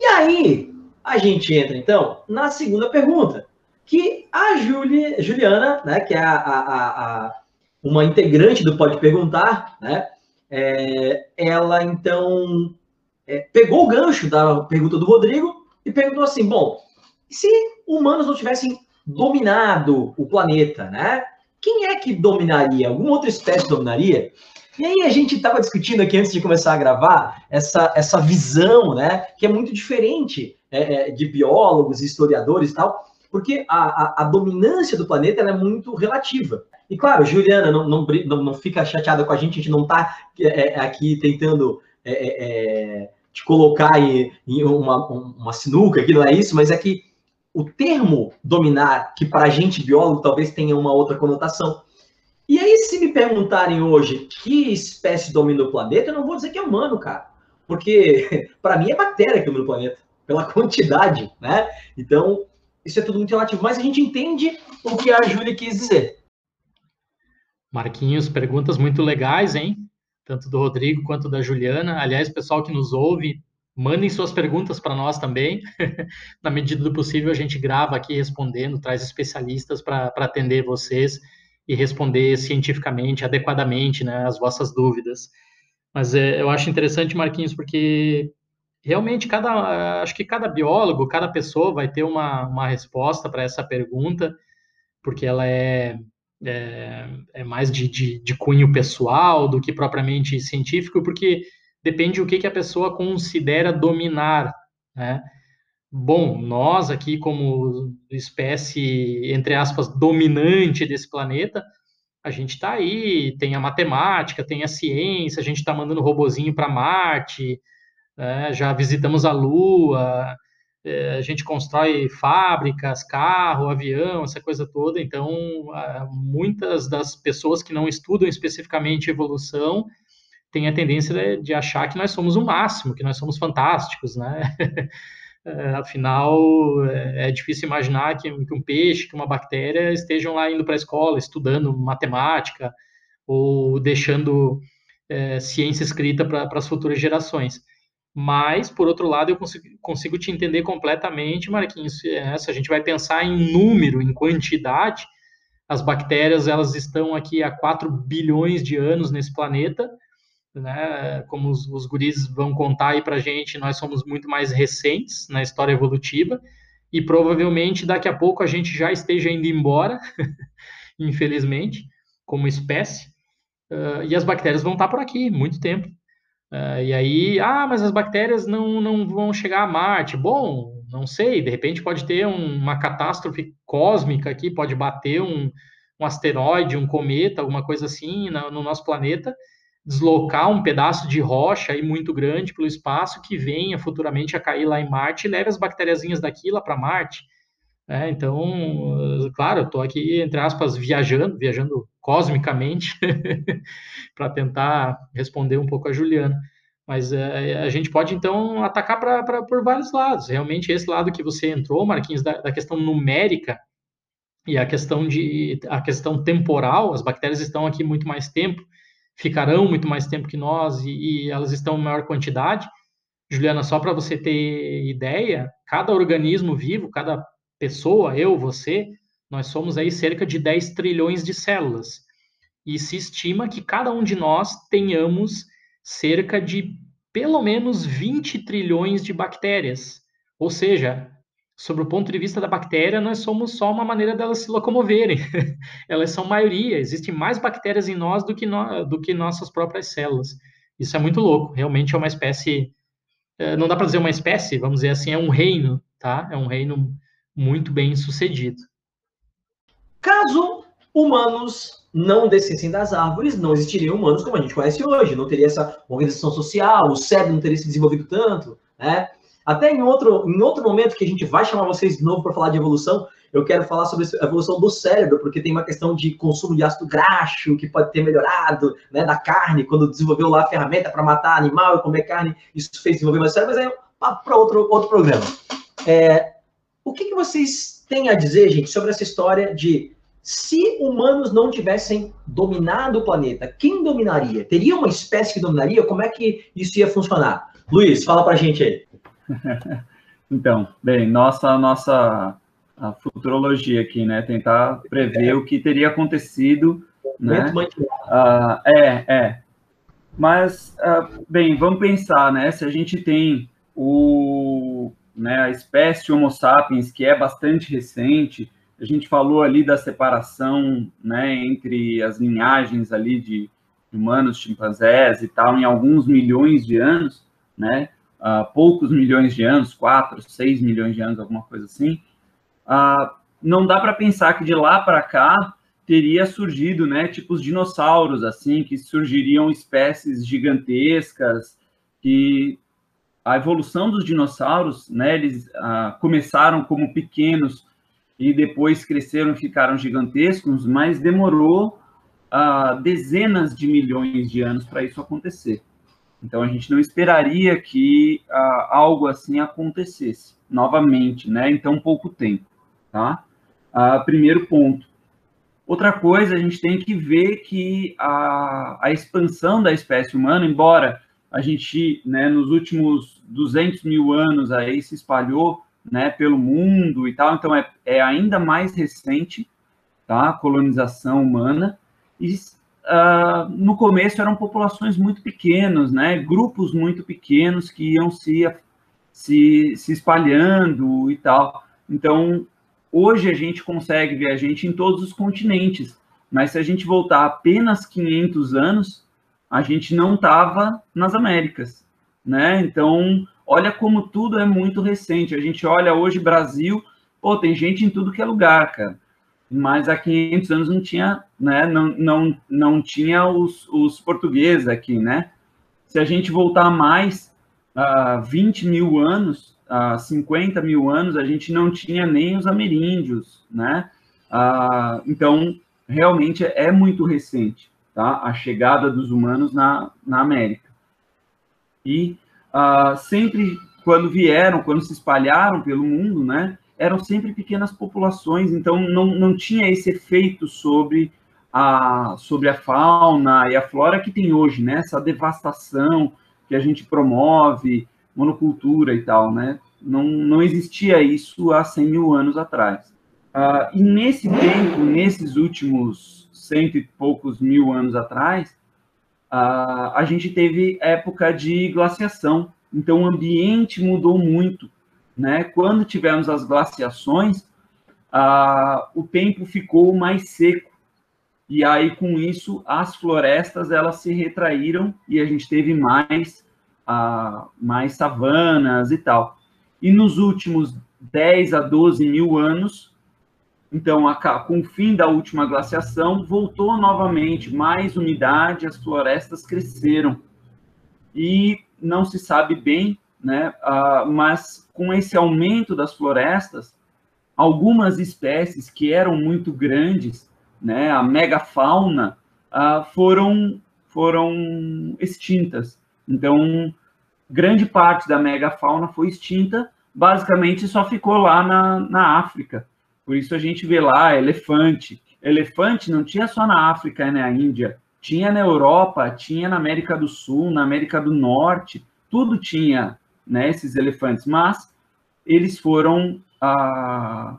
E aí, a gente entra então na segunda pergunta, que a Julie, Juliana, né, que é a, a, a, uma integrante do Pode Perguntar, né, é, ela então é, pegou o gancho da pergunta do Rodrigo e perguntou assim: bom, se humanos não tivessem dominado o planeta, né? Quem é que dominaria? Alguma outra espécie dominaria? E aí a gente estava discutindo aqui antes de começar a gravar essa, essa visão, né? Que é muito diferente é, é de biólogos, historiadores e tal, porque a, a, a dominância do planeta é muito relativa. E claro, Juliana, não, não, não, fica chateada com a gente, a gente não está é, é, aqui tentando é, é, te colocar em, em uma, uma sinuca, que não é isso, mas é que o termo dominar, que para a gente biólogo talvez tenha uma outra conotação. E aí, se me perguntarem hoje que espécie domina o planeta, eu não vou dizer que é humano, cara. Porque para mim é bactéria que domina o planeta, pela quantidade, né? Então, isso é tudo muito relativo. Mas a gente entende o que a Júlia quis dizer. Marquinhos, perguntas muito legais, hein? Tanto do Rodrigo quanto da Juliana. Aliás, pessoal que nos ouve, Mandem suas perguntas para nós também. Na medida do possível, a gente grava aqui respondendo, traz especialistas para atender vocês e responder cientificamente, adequadamente, né, as vossas dúvidas. Mas é, eu acho interessante, Marquinhos, porque realmente cada, acho que cada biólogo, cada pessoa vai ter uma, uma resposta para essa pergunta, porque ela é, é, é mais de, de, de cunho pessoal do que propriamente científico, porque depende do que, que a pessoa considera dominar, né? Bom, nós aqui como espécie, entre aspas, dominante desse planeta, a gente está aí, tem a matemática, tem a ciência, a gente está mandando robozinho para Marte, né? já visitamos a Lua, é, a gente constrói fábricas, carro, avião, essa coisa toda. Então, muitas das pessoas que não estudam especificamente evolução tem a tendência de achar que nós somos o máximo, que nós somos fantásticos, né? É, afinal, é, é difícil imaginar que, um peixe, que uma bactéria estejam lá indo para a escola, estudando matemática ou deixando é, ciência escrita para as futuras gerações. Mas, por outro lado, eu consigo, consigo te entender completamente, Marquinhos. É, se a gente vai pensar em número, em quantidade, as bactérias elas estão aqui há 4 bilhões de anos nesse planeta, né? Como os, os guris vão contar aí para gente, nós somos muito mais recentes na história evolutiva e provavelmente daqui a pouco a gente já esteja indo embora, infelizmente, como espécie. Uh, e as bactérias vão estar por aqui muito tempo. Uh, e aí, ah, mas as bactérias não, não vão chegar a Marte. Bom, não sei, de repente pode ter um, uma catástrofe cósmica aqui, pode bater um, um asteroide, um cometa, alguma coisa assim no, no nosso planeta, deslocar um pedaço de rocha aí muito grande pelo espaço que venha futuramente a cair lá em Marte e leve as bactériazinhas daqui lá para Marte. É, então, claro, eu estou aqui, entre aspas, viajando, viajando cosmicamente, para tentar responder um pouco a Juliana. Mas é, a gente pode, então, atacar pra, pra, por vários lados. Realmente, esse lado que você entrou, Marquinhos, da, da questão numérica e a questão, de, a questão temporal, as bactérias estão aqui muito mais tempo, ficarão muito mais tempo que nós e, e elas estão em maior quantidade. Juliana, só para você ter ideia, cada organismo vivo, cada pessoa, eu, você, nós somos aí cerca de 10 trilhões de células. E se estima que cada um de nós tenhamos cerca de pelo menos 20 trilhões de bactérias. Ou seja, sobre o ponto de vista da bactéria, nós somos só uma maneira delas se locomoverem. Elas são maioria, existem mais bactérias em nós do que, no, do que nossas próprias células. Isso é muito louco, realmente é uma espécie, é, não dá para dizer uma espécie, vamos dizer assim, é um reino, tá? É um reino muito bem sucedido. Caso humanos não descessem das árvores, não existiriam humanos como a gente conhece hoje, não teria essa organização social, o cérebro não teria se desenvolvido tanto, né? Até em outro, em outro momento que a gente vai chamar vocês de novo para falar de evolução, eu quero falar sobre a evolução do cérebro, porque tem uma questão de consumo de ácido graxo que pode ter melhorado, né, da carne, quando desenvolveu lá a ferramenta para matar animal e comer carne, isso fez desenvolver mais cérebro, mas é para outro, outro programa. É, o que, que vocês têm a dizer, gente, sobre essa história de se humanos não tivessem dominado o planeta, quem dominaria? Teria uma espécie que dominaria? Como é que isso ia funcionar? Luiz, fala para a gente aí. então, bem, nossa nossa futurologia aqui, né? Tentar prever é. o que teria acontecido, né? Uh, é, é. Mas, uh, bem, vamos pensar, né? Se a gente tem o, né, a espécie Homo sapiens, que é bastante recente, a gente falou ali da separação, né, entre as linhagens ali de humanos, chimpanzés e tal, em alguns milhões de anos, né? Uh, poucos milhões de anos, 4, 6 milhões de anos, alguma coisa assim, uh, não dá para pensar que de lá para cá teria surgido, né, tipo os dinossauros, assim, que surgiriam espécies gigantescas, que a evolução dos dinossauros, né, eles uh, começaram como pequenos e depois cresceram e ficaram gigantescos, mas demorou uh, dezenas de milhões de anos para isso acontecer. Então a gente não esperaria que uh, algo assim acontecesse novamente, né, em tão pouco tempo, tá? Primeiro ponto. Outra coisa, a gente tem que ver que a, a expansão da espécie humana, embora a gente, né, nos últimos 200 mil anos aí se espalhou, né, pelo mundo e tal, então é, é ainda mais recente, tá, a colonização humana, e uh, no começo eram populações muito pequenas, né, grupos muito pequenos que iam se, se, se espalhando e tal, então hoje a gente consegue ver a gente em todos os continentes, mas se a gente voltar apenas 500 anos, a gente não estava nas Américas, né? Então, olha como tudo é muito recente. A gente olha hoje Brasil, pô, tem gente em tudo que é lugar, cara. Mas há 500 anos não tinha, né? Não, não, não tinha os, os portugueses aqui, né? Se a gente voltar mais uh, 20 mil anos, uh, 50 mil anos, a gente não tinha nem os ameríndios, né? Uh, então, realmente é muito recente tá? a chegada dos humanos na, na América. E uh, sempre, quando vieram, quando se espalharam pelo mundo, né, eram sempre pequenas populações, então não, não tinha esse efeito sobre a, sobre a fauna e a flora que tem hoje, né, essa devastação que a gente promove, monocultura e tal, né, não, não existia isso há 100 mil anos atrás. Uh, e nesse tempo, nesses últimos cento e poucos mil anos atrás, a, a gente teve época de glaciação. Então, o ambiente mudou muito. Né? Quando tivemos as glaciações, a, o tempo ficou mais seco. E aí, com isso, as florestas elas se retraíram e a gente teve mais, a, mais savanas e tal. E nos últimos 10 a 12 mil anos, então, com o fim da última glaciação, voltou novamente mais umidade, as florestas cresceram. E não se sabe bem, né, mas com esse aumento das florestas, algumas espécies que eram muito grandes, né, a megafauna, foram, foram extintas. Então, grande parte da megafauna foi extinta, basicamente só ficou lá na, na África. Por isso a gente vê lá elefante. Elefante não tinha só na África e na Índia, tinha na Europa, tinha na América do Sul, na América do Norte, tudo tinha né, esses elefantes, mas eles foram. Ah,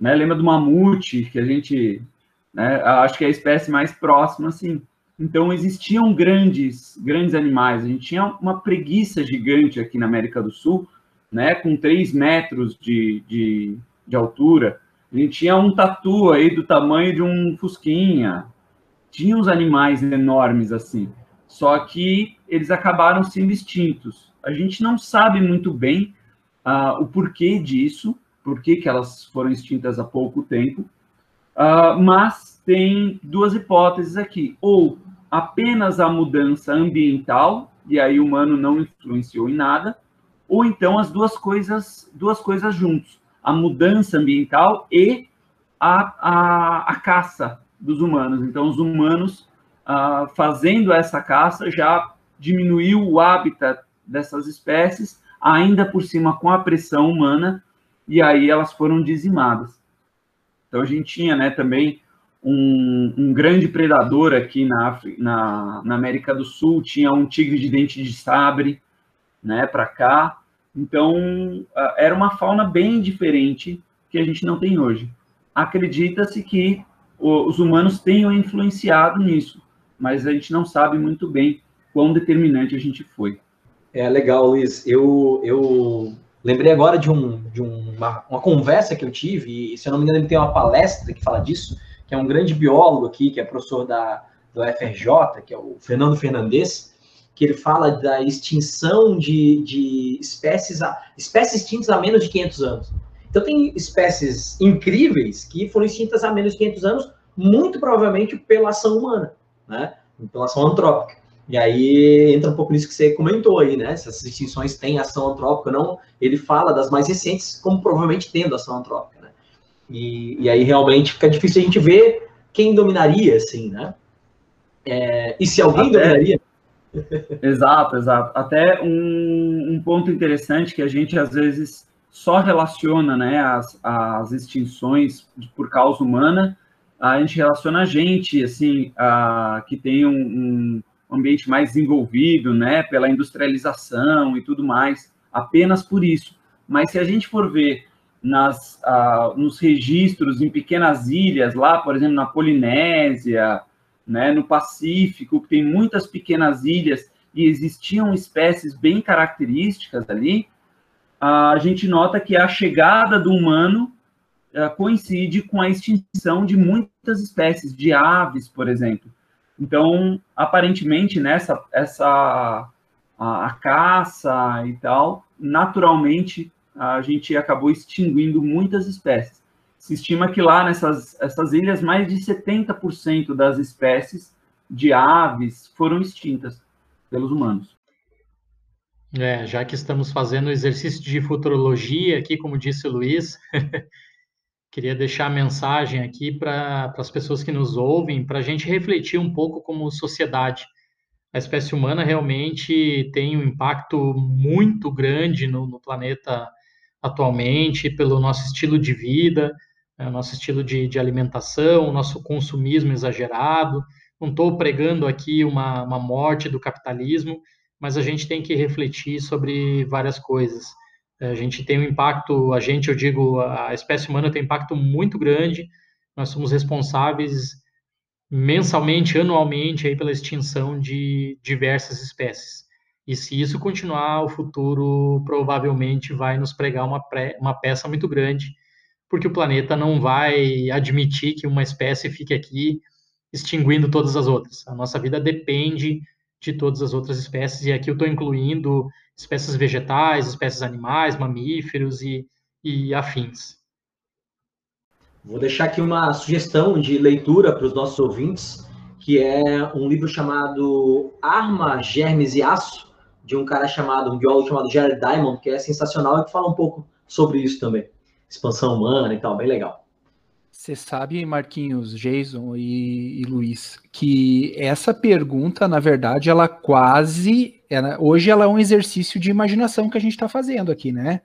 né, lembra do mamute, que a gente. Né, acho que é a espécie mais próxima, assim. Então existiam grandes, grandes animais. A gente tinha uma preguiça gigante aqui na América do Sul, né, com 3 metros de, de, de altura. A gente tinha um tatu aí do tamanho de um fusquinha. Tinha uns animais enormes assim. Só que eles acabaram sendo extintos. A gente não sabe muito bem uh, o porquê disso, por que elas foram extintas há pouco tempo, uh, mas tem duas hipóteses aqui. Ou apenas a mudança ambiental, e aí o humano não influenciou em nada, ou então as duas coisas, duas coisas juntos, a mudança ambiental e a, a, a caça dos humanos. Então, os humanos ah, fazendo essa caça já diminuiu o hábitat dessas espécies, ainda por cima com a pressão humana, e aí elas foram dizimadas. Então, a gente tinha né, também um, um grande predador aqui na, na, na, América do Sul, tinha um tigre de dente de sabre, né, para cá. Então, era uma fauna bem diferente que a gente não tem hoje. Acredita-se que os humanos tenham influenciado nisso, mas a gente não sabe muito bem quão determinante a gente foi. É legal, Luiz. Eu, eu lembrei agora de, um, de uma, uma conversa que eu tive, e se eu não me engano, ele tem uma palestra que fala disso, que é um grande biólogo aqui, que é professor da, do FRJ, que é o Fernando Fernandes, que ele fala da extinção de, de espécies, a, espécies extintas há menos de 500 anos. Então, tem espécies incríveis que foram extintas há menos de 500 anos, muito provavelmente pela ação humana, né? pela ação antrópica. E aí entra um pouco nisso que você comentou aí, né? Se essas extinções têm ação antrópica ou não, ele fala das mais recentes como provavelmente tendo ação antrópica. E, e, aí realmente fica difícil a gente ver quem dominaria, assim, né? É, e se alguém Até... dominaria. Exato, exato. Até um, um, ponto interessante que a gente às vezes só relaciona né, as, as extinções por causa humana, a gente relaciona a gente, assim, a, que tem um, um ambiente mais desenvolvido, né, pela industrialização e tudo mais, apenas por isso. Mas se a gente for ver nas, ah, nos registros em pequenas ilhas, lá, por exemplo, na Polinésia, né, no Pacífico, que tem muitas pequenas ilhas e existiam espécies bem características ali, a gente nota que a chegada do humano coincide com a extinção de muitas espécies de aves, por exemplo. Então, aparentemente, nessa essa a, a caça e tal, naturalmente a gente acabou extinguindo muitas espécies. Se estima que lá nessas essas ilhas, mais de 70% das espécies de aves foram extintas pelos humanos. É, já que estamos fazendo exercício de futurologia aqui, como disse o Luiz, queria deixar a mensagem aqui para as pessoas que nos ouvem, para a gente refletir um pouco como sociedade. A espécie humana realmente tem um impacto muito grande no, no planeta atualmente, pelo nosso estilo de vida, né, nosso estilo de, de alimentação, nosso consumismo exagerado. Não estou pregando aqui uma, uma morte do capitalismo, mas a gente tem que refletir sobre várias coisas. A gente tem um impacto, a gente, eu digo, a espécie humana tem um impacto muito grande. Nós somos responsáveis mensalmente, anualmente, aí pela extinção de diversas espécies. E se isso continuar, o futuro provavelmente vai nos pregar uma, pré, uma peça muito grande, porque o planeta não vai admitir que uma espécie fique aqui extinguindo todas as outras. A nossa vida depende de todas as outras espécies, e aqui eu estou incluindo espécies vegetais, espécies animais, mamíferos e, e afins. Vou deixar aqui uma sugestão de leitura para os nossos ouvintes, que é um livro chamado Arma, Germes e Aço, de um cara chamado, um biólogo chamado Jared Diamond, que é sensacional e que fala um pouco sobre isso também. Expansão humana e tal, bem legal. Você sabe, Marquinhos, Jason e, e Luiz, que essa pergunta, na verdade, ela quase. Ela, hoje ela é um exercício de imaginação que a gente está fazendo aqui, né?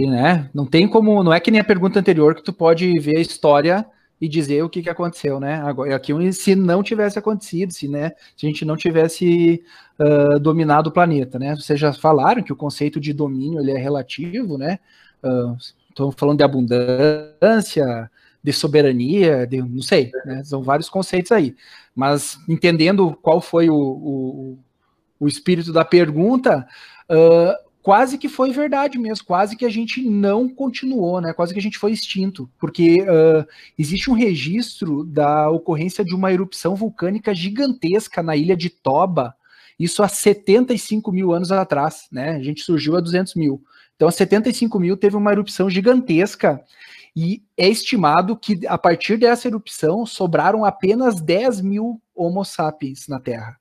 né? Não tem como. Não é que nem a pergunta anterior que tu pode ver a história e dizer o que, que aconteceu, né? Agora, aqui se não tivesse acontecido, se, né, se a gente não tivesse uh, dominado o planeta, né? Vocês já falaram que o conceito de domínio ele é relativo, né? Estou uh, falando de abundância, de soberania, de, não sei, né? São vários conceitos aí. Mas entendendo qual foi o, o, o espírito da pergunta, uh, quase que foi verdade mesmo, quase que a gente não continuou, né? Quase que a gente foi extinto, porque uh, existe um registro da ocorrência de uma erupção vulcânica gigantesca na ilha de Toba, isso há 75 mil anos atrás, né? A gente surgiu há 200 mil. Então, há 75 mil teve uma erupção gigantesca e é estimado que a partir dessa erupção sobraram apenas 10 mil Homo sapiens na Terra.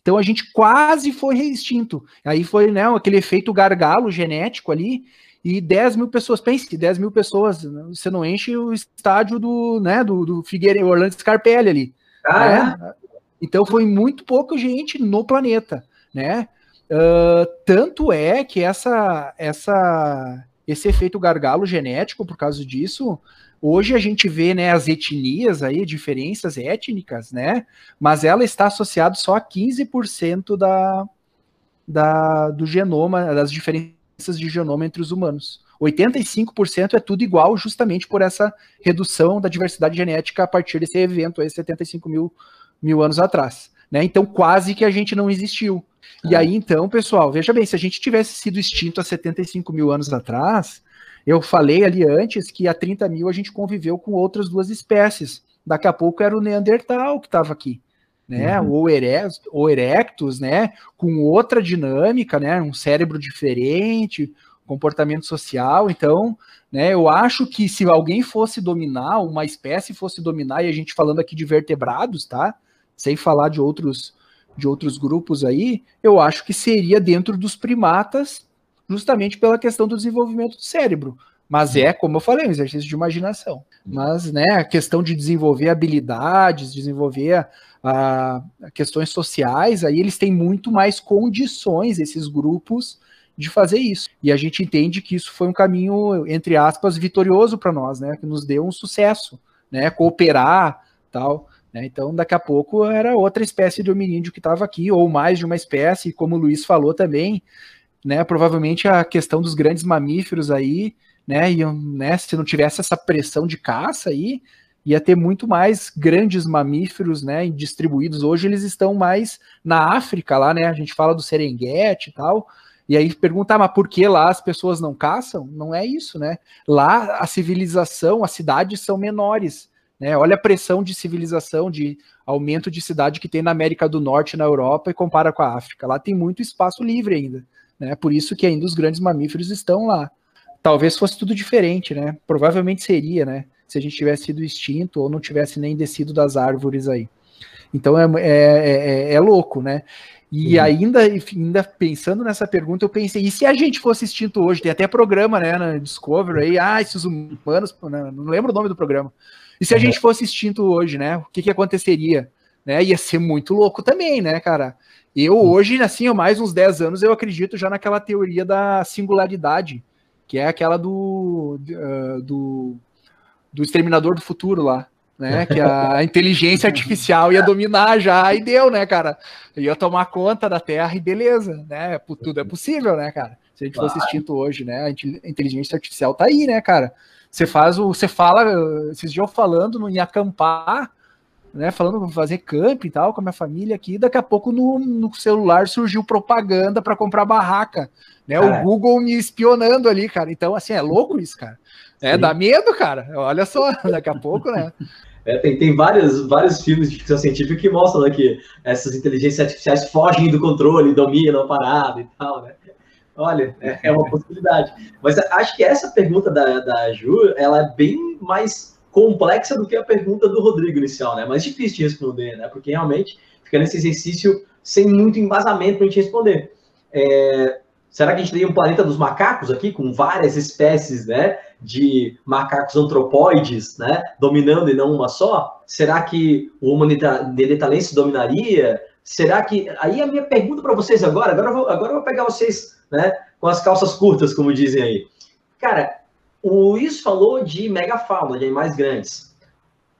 Então a gente quase foi extinto. Aí foi né, aquele efeito gargalo genético ali, e 10 mil pessoas, pense, 10 mil pessoas, você não enche o estádio do, né, do, do Figueiredo, Orlando Scarpelli ali. Ah, né? é? Então foi muito pouca gente no planeta, né? Uh, tanto é que essa, essa, esse efeito gargalo genético, por causa disso, hoje a gente vê né, as etnias aí, diferenças étnicas, né? Mas ela está associada só a 15% da, da, do genoma, das diferenças de genoma entre os humanos. 85% é tudo igual, justamente por essa redução da diversidade genética a partir desse evento aí, 75 mil, mil anos atrás. Né? Então, quase que a gente não existiu. E é. aí, então, pessoal, veja bem, se a gente tivesse sido extinto há 75 mil anos atrás, eu falei ali antes que há 30 mil a gente conviveu com outras duas espécies. Daqui a pouco era o Neandertal que estava aqui, né? Uhum. Ou, erectus, ou Erectus, né? Com outra dinâmica, né? Um cérebro diferente, comportamento social. Então, né? Eu acho que se alguém fosse dominar, uma espécie fosse dominar, e a gente falando aqui de vertebrados, tá? Sem falar de outros de outros grupos aí, eu acho que seria dentro dos primatas, justamente pela questão do desenvolvimento do cérebro. Mas é, como eu falei, um exercício de imaginação. Mas, né, a questão de desenvolver habilidades, desenvolver a, a questões sociais, aí eles têm muito mais condições, esses grupos, de fazer isso. E a gente entende que isso foi um caminho, entre aspas, vitorioso para nós, né, que nos deu um sucesso, né, cooperar, tal. Né? Então, daqui a pouco era outra espécie de hominídeo que estava aqui, ou mais de uma espécie, como o Luiz falou também, né? Provavelmente a questão dos grandes mamíferos aí, né? E, né, se não tivesse essa pressão de caça aí, ia ter muito mais grandes mamíferos, né? Distribuídos. Hoje eles estão mais na África lá, né? A gente fala do Serengeti e tal. E aí perguntar, mas por que lá as pessoas não caçam? Não é isso, né? Lá a civilização, as cidades são menores. Né? Olha a pressão de civilização, de aumento de cidade que tem na América do Norte na Europa e compara com a África. Lá tem muito espaço livre ainda. Né? Por isso que ainda os grandes mamíferos estão lá. Talvez fosse tudo diferente, né? Provavelmente seria, né? Se a gente tivesse sido extinto ou não tivesse nem descido das árvores aí. Então é, é, é, é louco, né? E uhum. ainda, ainda pensando nessa pergunta, eu pensei, e se a gente fosse extinto hoje? Tem até programa, né, na Discovery aí, ah, esses humanos, não lembro o nome do programa, e se a gente fosse extinto hoje, né? O que, que aconteceria? Né? Ia ser muito louco também, né, cara? Eu hoje, assim, há mais uns 10 anos, eu acredito já naquela teoria da singularidade, que é aquela do, uh, do, do Exterminador do Futuro lá, né? Que a inteligência artificial ia dominar já, e deu, né, cara? Ia tomar conta da Terra e beleza, né? Tudo é possível, né, cara? Se a gente fosse extinto hoje, né? A inteligência artificial tá aí, né, cara? Você faz o. Você fala, esses dias eu falando em acampar, né? Falando fazer camp e tal com a minha família aqui, daqui a pouco no, no celular surgiu propaganda para comprar barraca. Né? O Google me espionando ali, cara. Então, assim, é louco isso, cara. É, Sim. dá medo, cara. Olha só, daqui a pouco, né? É, tem, tem vários, vários filmes de ficção científica que mostram né, que essas inteligências artificiais fogem do controle, dominam a parada e tal, né? Olha, é, é, uma possibilidade. Mas acho que essa pergunta da, da Ju, ela é bem mais complexa do que a pergunta do Rodrigo inicial, né? Mais difícil de responder, né? Porque realmente fica nesse exercício sem muito embasamento para a gente responder. É, será que a gente teria um planeta dos macacos aqui, com várias espécies, né? De macacos antropóides, né? Dominando e não uma só? Será que o Homo neanderthalense dominaria? Será que. Aí a minha pergunta para vocês agora, agora eu, vou, agora eu vou pegar vocês né, com as calças curtas, como dizem aí. Cara, o Luiz falou de megafauna, de animais grandes.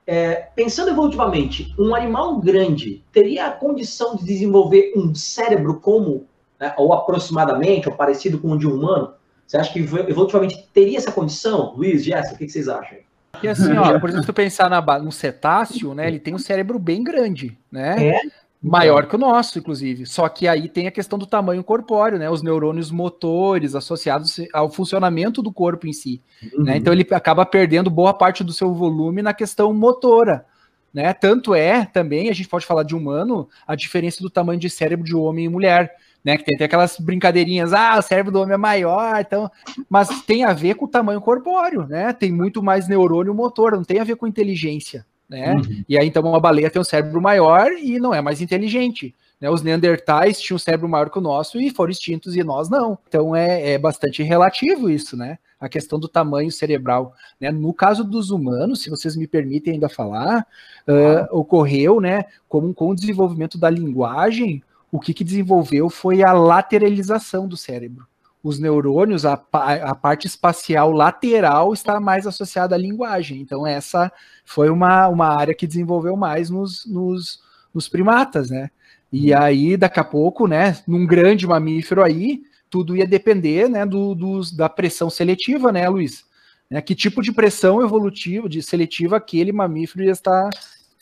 É, pensando evolutivamente, um animal grande teria a condição de desenvolver um cérebro como, né, ou aproximadamente, ou parecido com o de um humano? Você acha que evolutivamente teria essa condição? Luiz, Jéssica, o que vocês acham? E assim, ó, por exemplo, se tu pensar na, no cetáceo, né, ele tem um cérebro bem grande, né? É? Maior que o nosso, inclusive. Só que aí tem a questão do tamanho corpóreo, né? Os neurônios motores associados ao funcionamento do corpo em si. Né? Uhum. Né? Então ele acaba perdendo boa parte do seu volume na questão motora. Né? Tanto é também, a gente pode falar de humano, a diferença do tamanho de cérebro de homem e mulher. Né, que tem até aquelas brincadeirinhas, ah, o cérebro do homem é maior, então, mas tem a ver com o tamanho corpóreo, né? Tem muito mais neurônio motor, não tem a ver com inteligência né? Uhum. E aí então uma baleia tem um cérebro maior e não é mais inteligente. Né? Os Neandertais tinham um cérebro maior que o nosso e foram extintos e nós não. Então é, é bastante relativo isso, né? A questão do tamanho cerebral. Né? No caso dos humanos, se vocês me permitem ainda falar, uh, ocorreu, né, como com o desenvolvimento da linguagem, o que, que desenvolveu foi a lateralização do cérebro os neurônios, a, a, parte espacial lateral está mais associada à linguagem. Então, essa foi uma, uma área que desenvolveu mais nos, nos, nos primatas, né? E uhum. aí, daqui a pouco, né, num grande mamífero aí, tudo ia depender, né, do, da pressão seletiva, né, Luiz? Né, que tipo de pressão evolutiva, de seletiva aquele mamífero ia estar,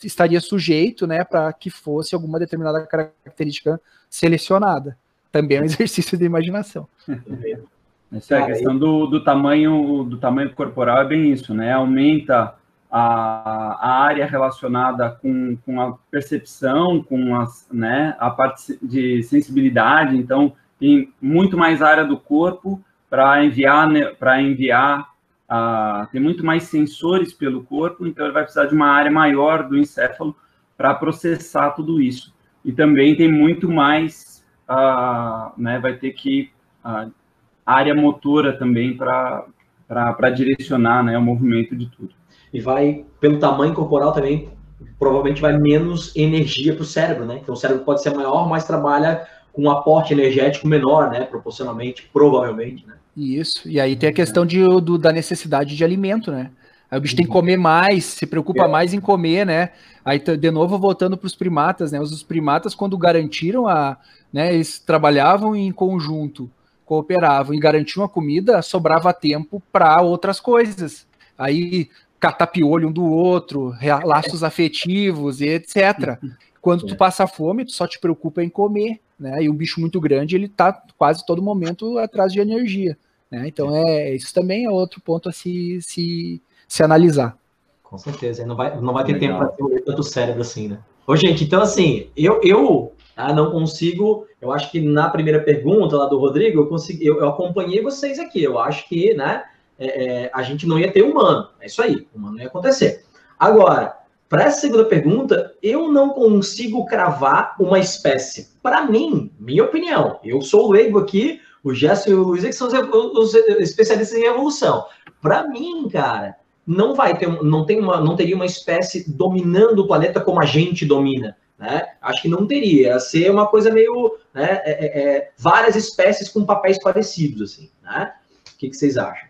estaria sujeito, né, para que fosse alguma determinada característica selecionada. Também é um exercício de imaginação. Essa é a questão do, do tamanho do tamanho corporal é bem isso, né? Aumenta a, a área relacionada com, com a percepção, com as, né, a parte de sensibilidade, então tem muito mais área do corpo para enviar, para enviar, tem muito mais sensores pelo corpo, então ele vai precisar de uma área maior do encéfalo para processar tudo isso. E também tem muito mais, uh, né, vai ter que uh, área motora também para direcionar né, o movimento de tudo e vai, pelo tamanho corporal também, provavelmente vai menos energia para o cérebro, né? Então o cérebro pode ser maior, mas trabalha com um aporte energético menor, né? Proporcionalmente, provavelmente, né? Isso. E aí tem a questão de, do, da necessidade de alimento, né? Aí o bicho tem que comer mais, se preocupa é. mais em comer, né? Aí, de novo, voltando para os primatas, né? Os primatas, quando garantiram a. Né, eles trabalhavam em conjunto, cooperavam e garantiam a comida, sobrava tempo para outras coisas. Aí catar piolho um do outro, laços afetivos e etc. Quando tu é. passa fome, tu só te preocupa em comer, né? E um bicho muito grande, ele tá quase todo momento atrás de energia, né? Então é isso também é outro ponto a se, se, se analisar. Com certeza, não vai, não vai ter Legal. tempo para ter tanto cérebro assim, né? Ô, gente, então assim, eu, eu ah, não consigo. Eu acho que na primeira pergunta lá do Rodrigo, eu consegui, eu, eu acompanhei vocês aqui. Eu acho que, né? é, é, a gente não ia ter humano. É isso aí, humano não ia acontecer. Agora, para essa segunda pergunta, eu não consigo cravar uma espécie. Para mim, minha opinião, eu sou o leigo aqui, o Gerson e o Luiz que são os, especialistas em evolução. Para mim, cara, não vai ter, não tem uma, não teria uma espécie dominando o planeta como a gente domina. Né? Acho que não teria. Ia ser uma coisa meio. Né, é, é, é várias espécies com papéis parecidos, assim. Né? O que, que vocês acham?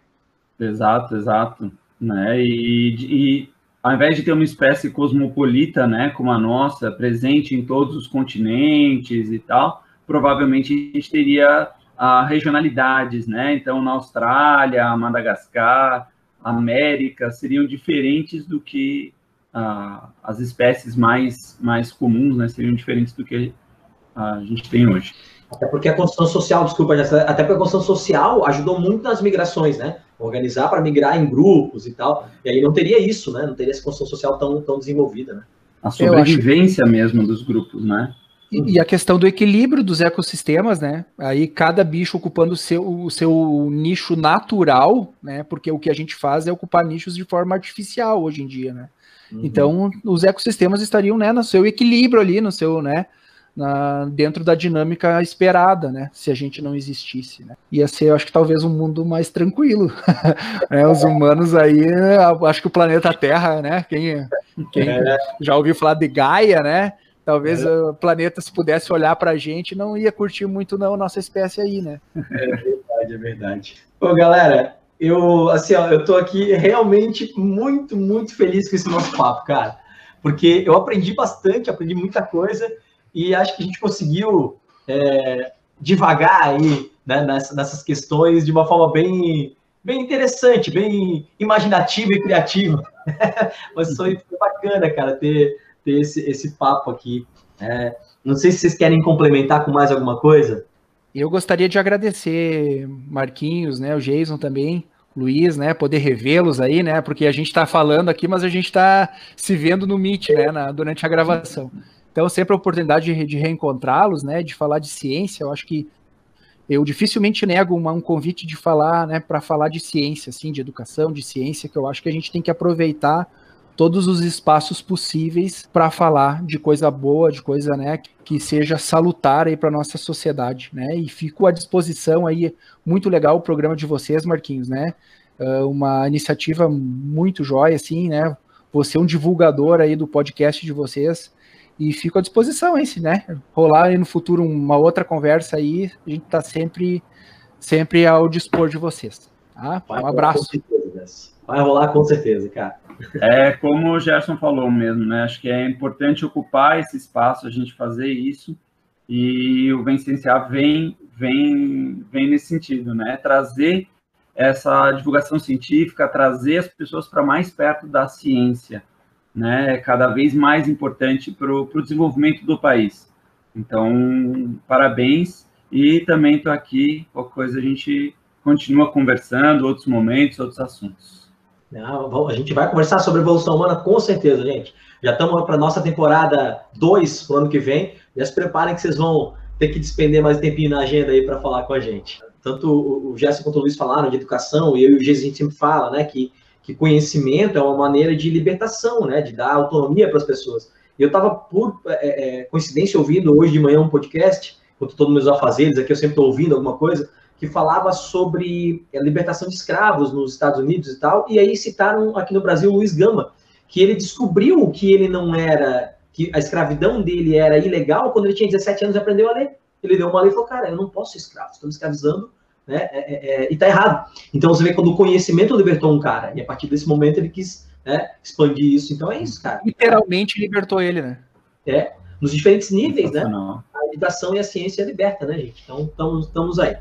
Exato, exato. Né? E, e ao invés de ter uma espécie cosmopolita, né, como a nossa, presente em todos os continentes e tal, provavelmente a gente teria ah, regionalidades, né? Então, na Austrália, Madagascar, América seriam diferentes do que as espécies mais mais comuns, né? Seriam diferentes do que a gente tem hoje. Até porque a construção social, desculpa, até porque a construção social ajudou muito nas migrações, né? Organizar para migrar em grupos e tal. E aí não teria isso, né? Não teria essa construção social tão, tão desenvolvida, né? A sobrevivência acho... mesmo dos grupos, né? E, e, a questão do equilíbrio dos ecossistemas, né? Aí cada bicho ocupando o seu, o seu nicho natural, né? Porque o que a gente faz é ocupar nichos de forma artificial hoje em dia, né? Uhum. Então, os ecossistemas estariam né, no seu equilíbrio ali, no seu, né? na, dentro da dinâmica esperada, né? Se a gente não existisse, né? Ia ser, eu acho que talvez um mundo mais tranquilo. né? Os humanos aí, acho que o planeta Terra, né? Quem, quem é. já ouviu falar de Gaia, né? Talvez é. o planeta, se pudesse olhar para a gente, não ia curtir muito não a nossa espécie aí, né? É verdade, é verdade. Bom, galera, eu assim, ó, eu tô aqui realmente muito, muito feliz com esse nosso papo, cara. Porque eu aprendi bastante, aprendi muita coisa e acho que a gente conseguiu é, devagar aí né, nessas, nessas questões de uma forma bem, bem interessante, bem imaginativa e criativa. Mas foi, bacana, cara, ter, ter esse, esse papo aqui. É, não sei se vocês querem complementar com mais alguma coisa. Eu gostaria de agradecer Marquinhos, né, o Jason também, Luiz, né, poder revê-los aí, né, porque a gente está falando aqui, mas a gente está se vendo no Meet, né, na, durante a gravação. Então, sempre a oportunidade de, de reencontrá-los, né, de falar de ciência, eu acho que eu dificilmente nego uma, um convite de falar, né, para falar de ciência, assim, de educação, de ciência, que eu acho que a gente tem que aproveitar todos os espaços possíveis para falar de coisa boa, de coisa né, que seja salutar aí para nossa sociedade, né? E fico à disposição aí, muito legal o programa de vocês, Marquinhos, né? Uh, uma iniciativa muito jóia, assim, né? Você é um divulgador aí do podcast de vocês e fico à disposição aí, né? Rolar aí no futuro uma outra conversa aí, a gente está sempre, sempre ao dispor de vocês. Tá? Um abraço. Vai rolar com certeza, cara. É como o Gerson falou mesmo, né? Acho que é importante ocupar esse espaço, a gente fazer isso, e o Vencenciar vem, vem, vem nesse sentido, né? Trazer essa divulgação científica, trazer as pessoas para mais perto da ciência, né? É cada vez mais importante para o desenvolvimento do país. Então, parabéns, e também estou aqui, qualquer coisa a gente continua conversando, outros momentos, outros assuntos. A gente vai conversar sobre evolução humana com certeza, gente. Já estamos para a nossa temporada 2 para o ano que vem. Já se preparem que vocês vão ter que despender mais tempinho na agenda aí para falar com a gente. Tanto o Gerson quanto o Luiz falaram de educação, e eu e o Gês a gente sempre fala, né, que, que conhecimento é uma maneira de libertação, né, de dar autonomia para as pessoas. E eu estava, por é, é, coincidência, ouvindo hoje de manhã um podcast, enquanto todos meus afazeres aqui, eu sempre estou ouvindo alguma coisa, que falava sobre a libertação de escravos nos Estados Unidos e tal, e aí citaram aqui no Brasil Luiz Gama, que ele descobriu que ele não era, que a escravidão dele era ilegal quando ele tinha 17 anos e aprendeu a ler. Ele deu uma lei e falou, cara, eu não posso ser escravo, estou me escravizando, né, é, é, é, e tá errado. Então você vê quando o conhecimento libertou um cara, e a partir desse momento ele quis né, expandir isso, então é isso, cara. Literalmente libertou ele, né? É, nos diferentes níveis, né? A educação e a ciência liberta, né, gente? Então, estamos aí.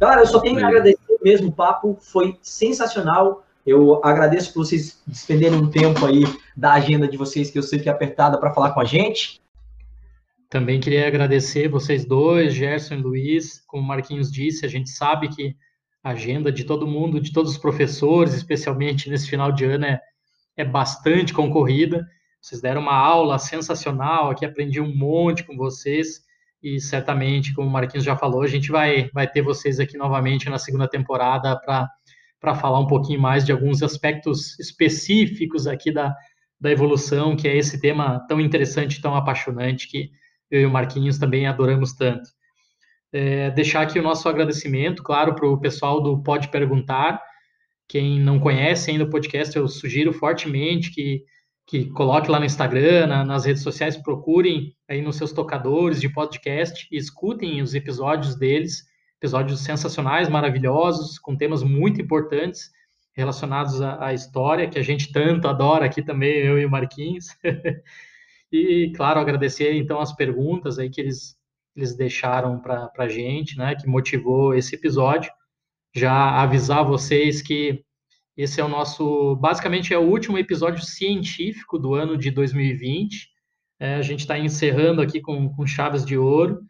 Galera, eu só tenho que agradecer mesmo, o papo foi sensacional. Eu agradeço por vocês despenderem um tempo aí da agenda de vocês, que eu sei que é apertada, para falar com a gente. Também queria agradecer vocês dois, Gerson e Luiz. Como o Marquinhos disse, a gente sabe que a agenda de todo mundo, de todos os professores, especialmente nesse final de ano, é, é bastante concorrida. Vocês deram uma aula sensacional aqui, aprendi um monte com vocês e certamente, como o Marquinhos já falou, a gente vai, vai ter vocês aqui novamente na segunda temporada para falar um pouquinho mais de alguns aspectos específicos aqui da, da evolução, que é esse tema tão interessante, tão apaixonante, que eu e o Marquinhos também adoramos tanto. É, deixar aqui o nosso agradecimento, claro, para o pessoal do Pode Perguntar. Quem não conhece ainda o podcast, eu sugiro fortemente que que coloque lá no Instagram, na, nas redes sociais, procurem aí nos seus tocadores de podcast e escutem os episódios deles, episódios sensacionais, maravilhosos, com temas muito importantes relacionados à, à história, que a gente tanto adora aqui também, eu e o Marquinhos. e, claro, agradecer então as perguntas aí que eles, eles deixaram para a gente, né, que motivou esse episódio. Já avisar vocês que esse é o nosso, basicamente é o último episódio científico do ano de 2020. É, a gente está encerrando aqui com, com chaves de ouro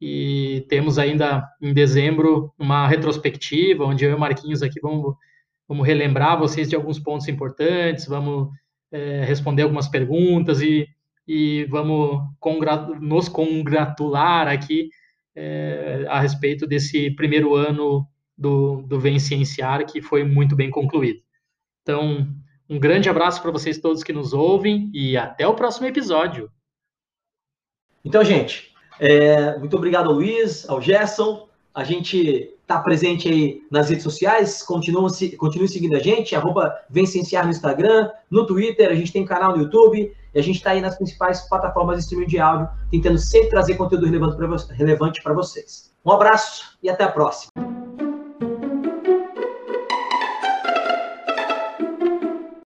e temos ainda em dezembro uma retrospectiva, onde eu e o Marquinhos aqui vamos, vamos relembrar vocês de alguns pontos importantes, vamos é, responder algumas perguntas e, e vamos nos congratular aqui é, a respeito desse primeiro ano do, do Vem Cienciar, que foi muito bem concluído. Então, um grande abraço para vocês todos que nos ouvem e até o próximo episódio. Então, gente, é, muito obrigado ao Luiz, ao Gerson. A gente está presente aí nas redes sociais, continue, continue seguindo a gente, arroba no Instagram, no Twitter, a gente tem canal no YouTube, e a gente está aí nas principais plataformas de streaming de áudio, tentando sempre trazer conteúdo relevante para vocês. Um abraço e até a próxima.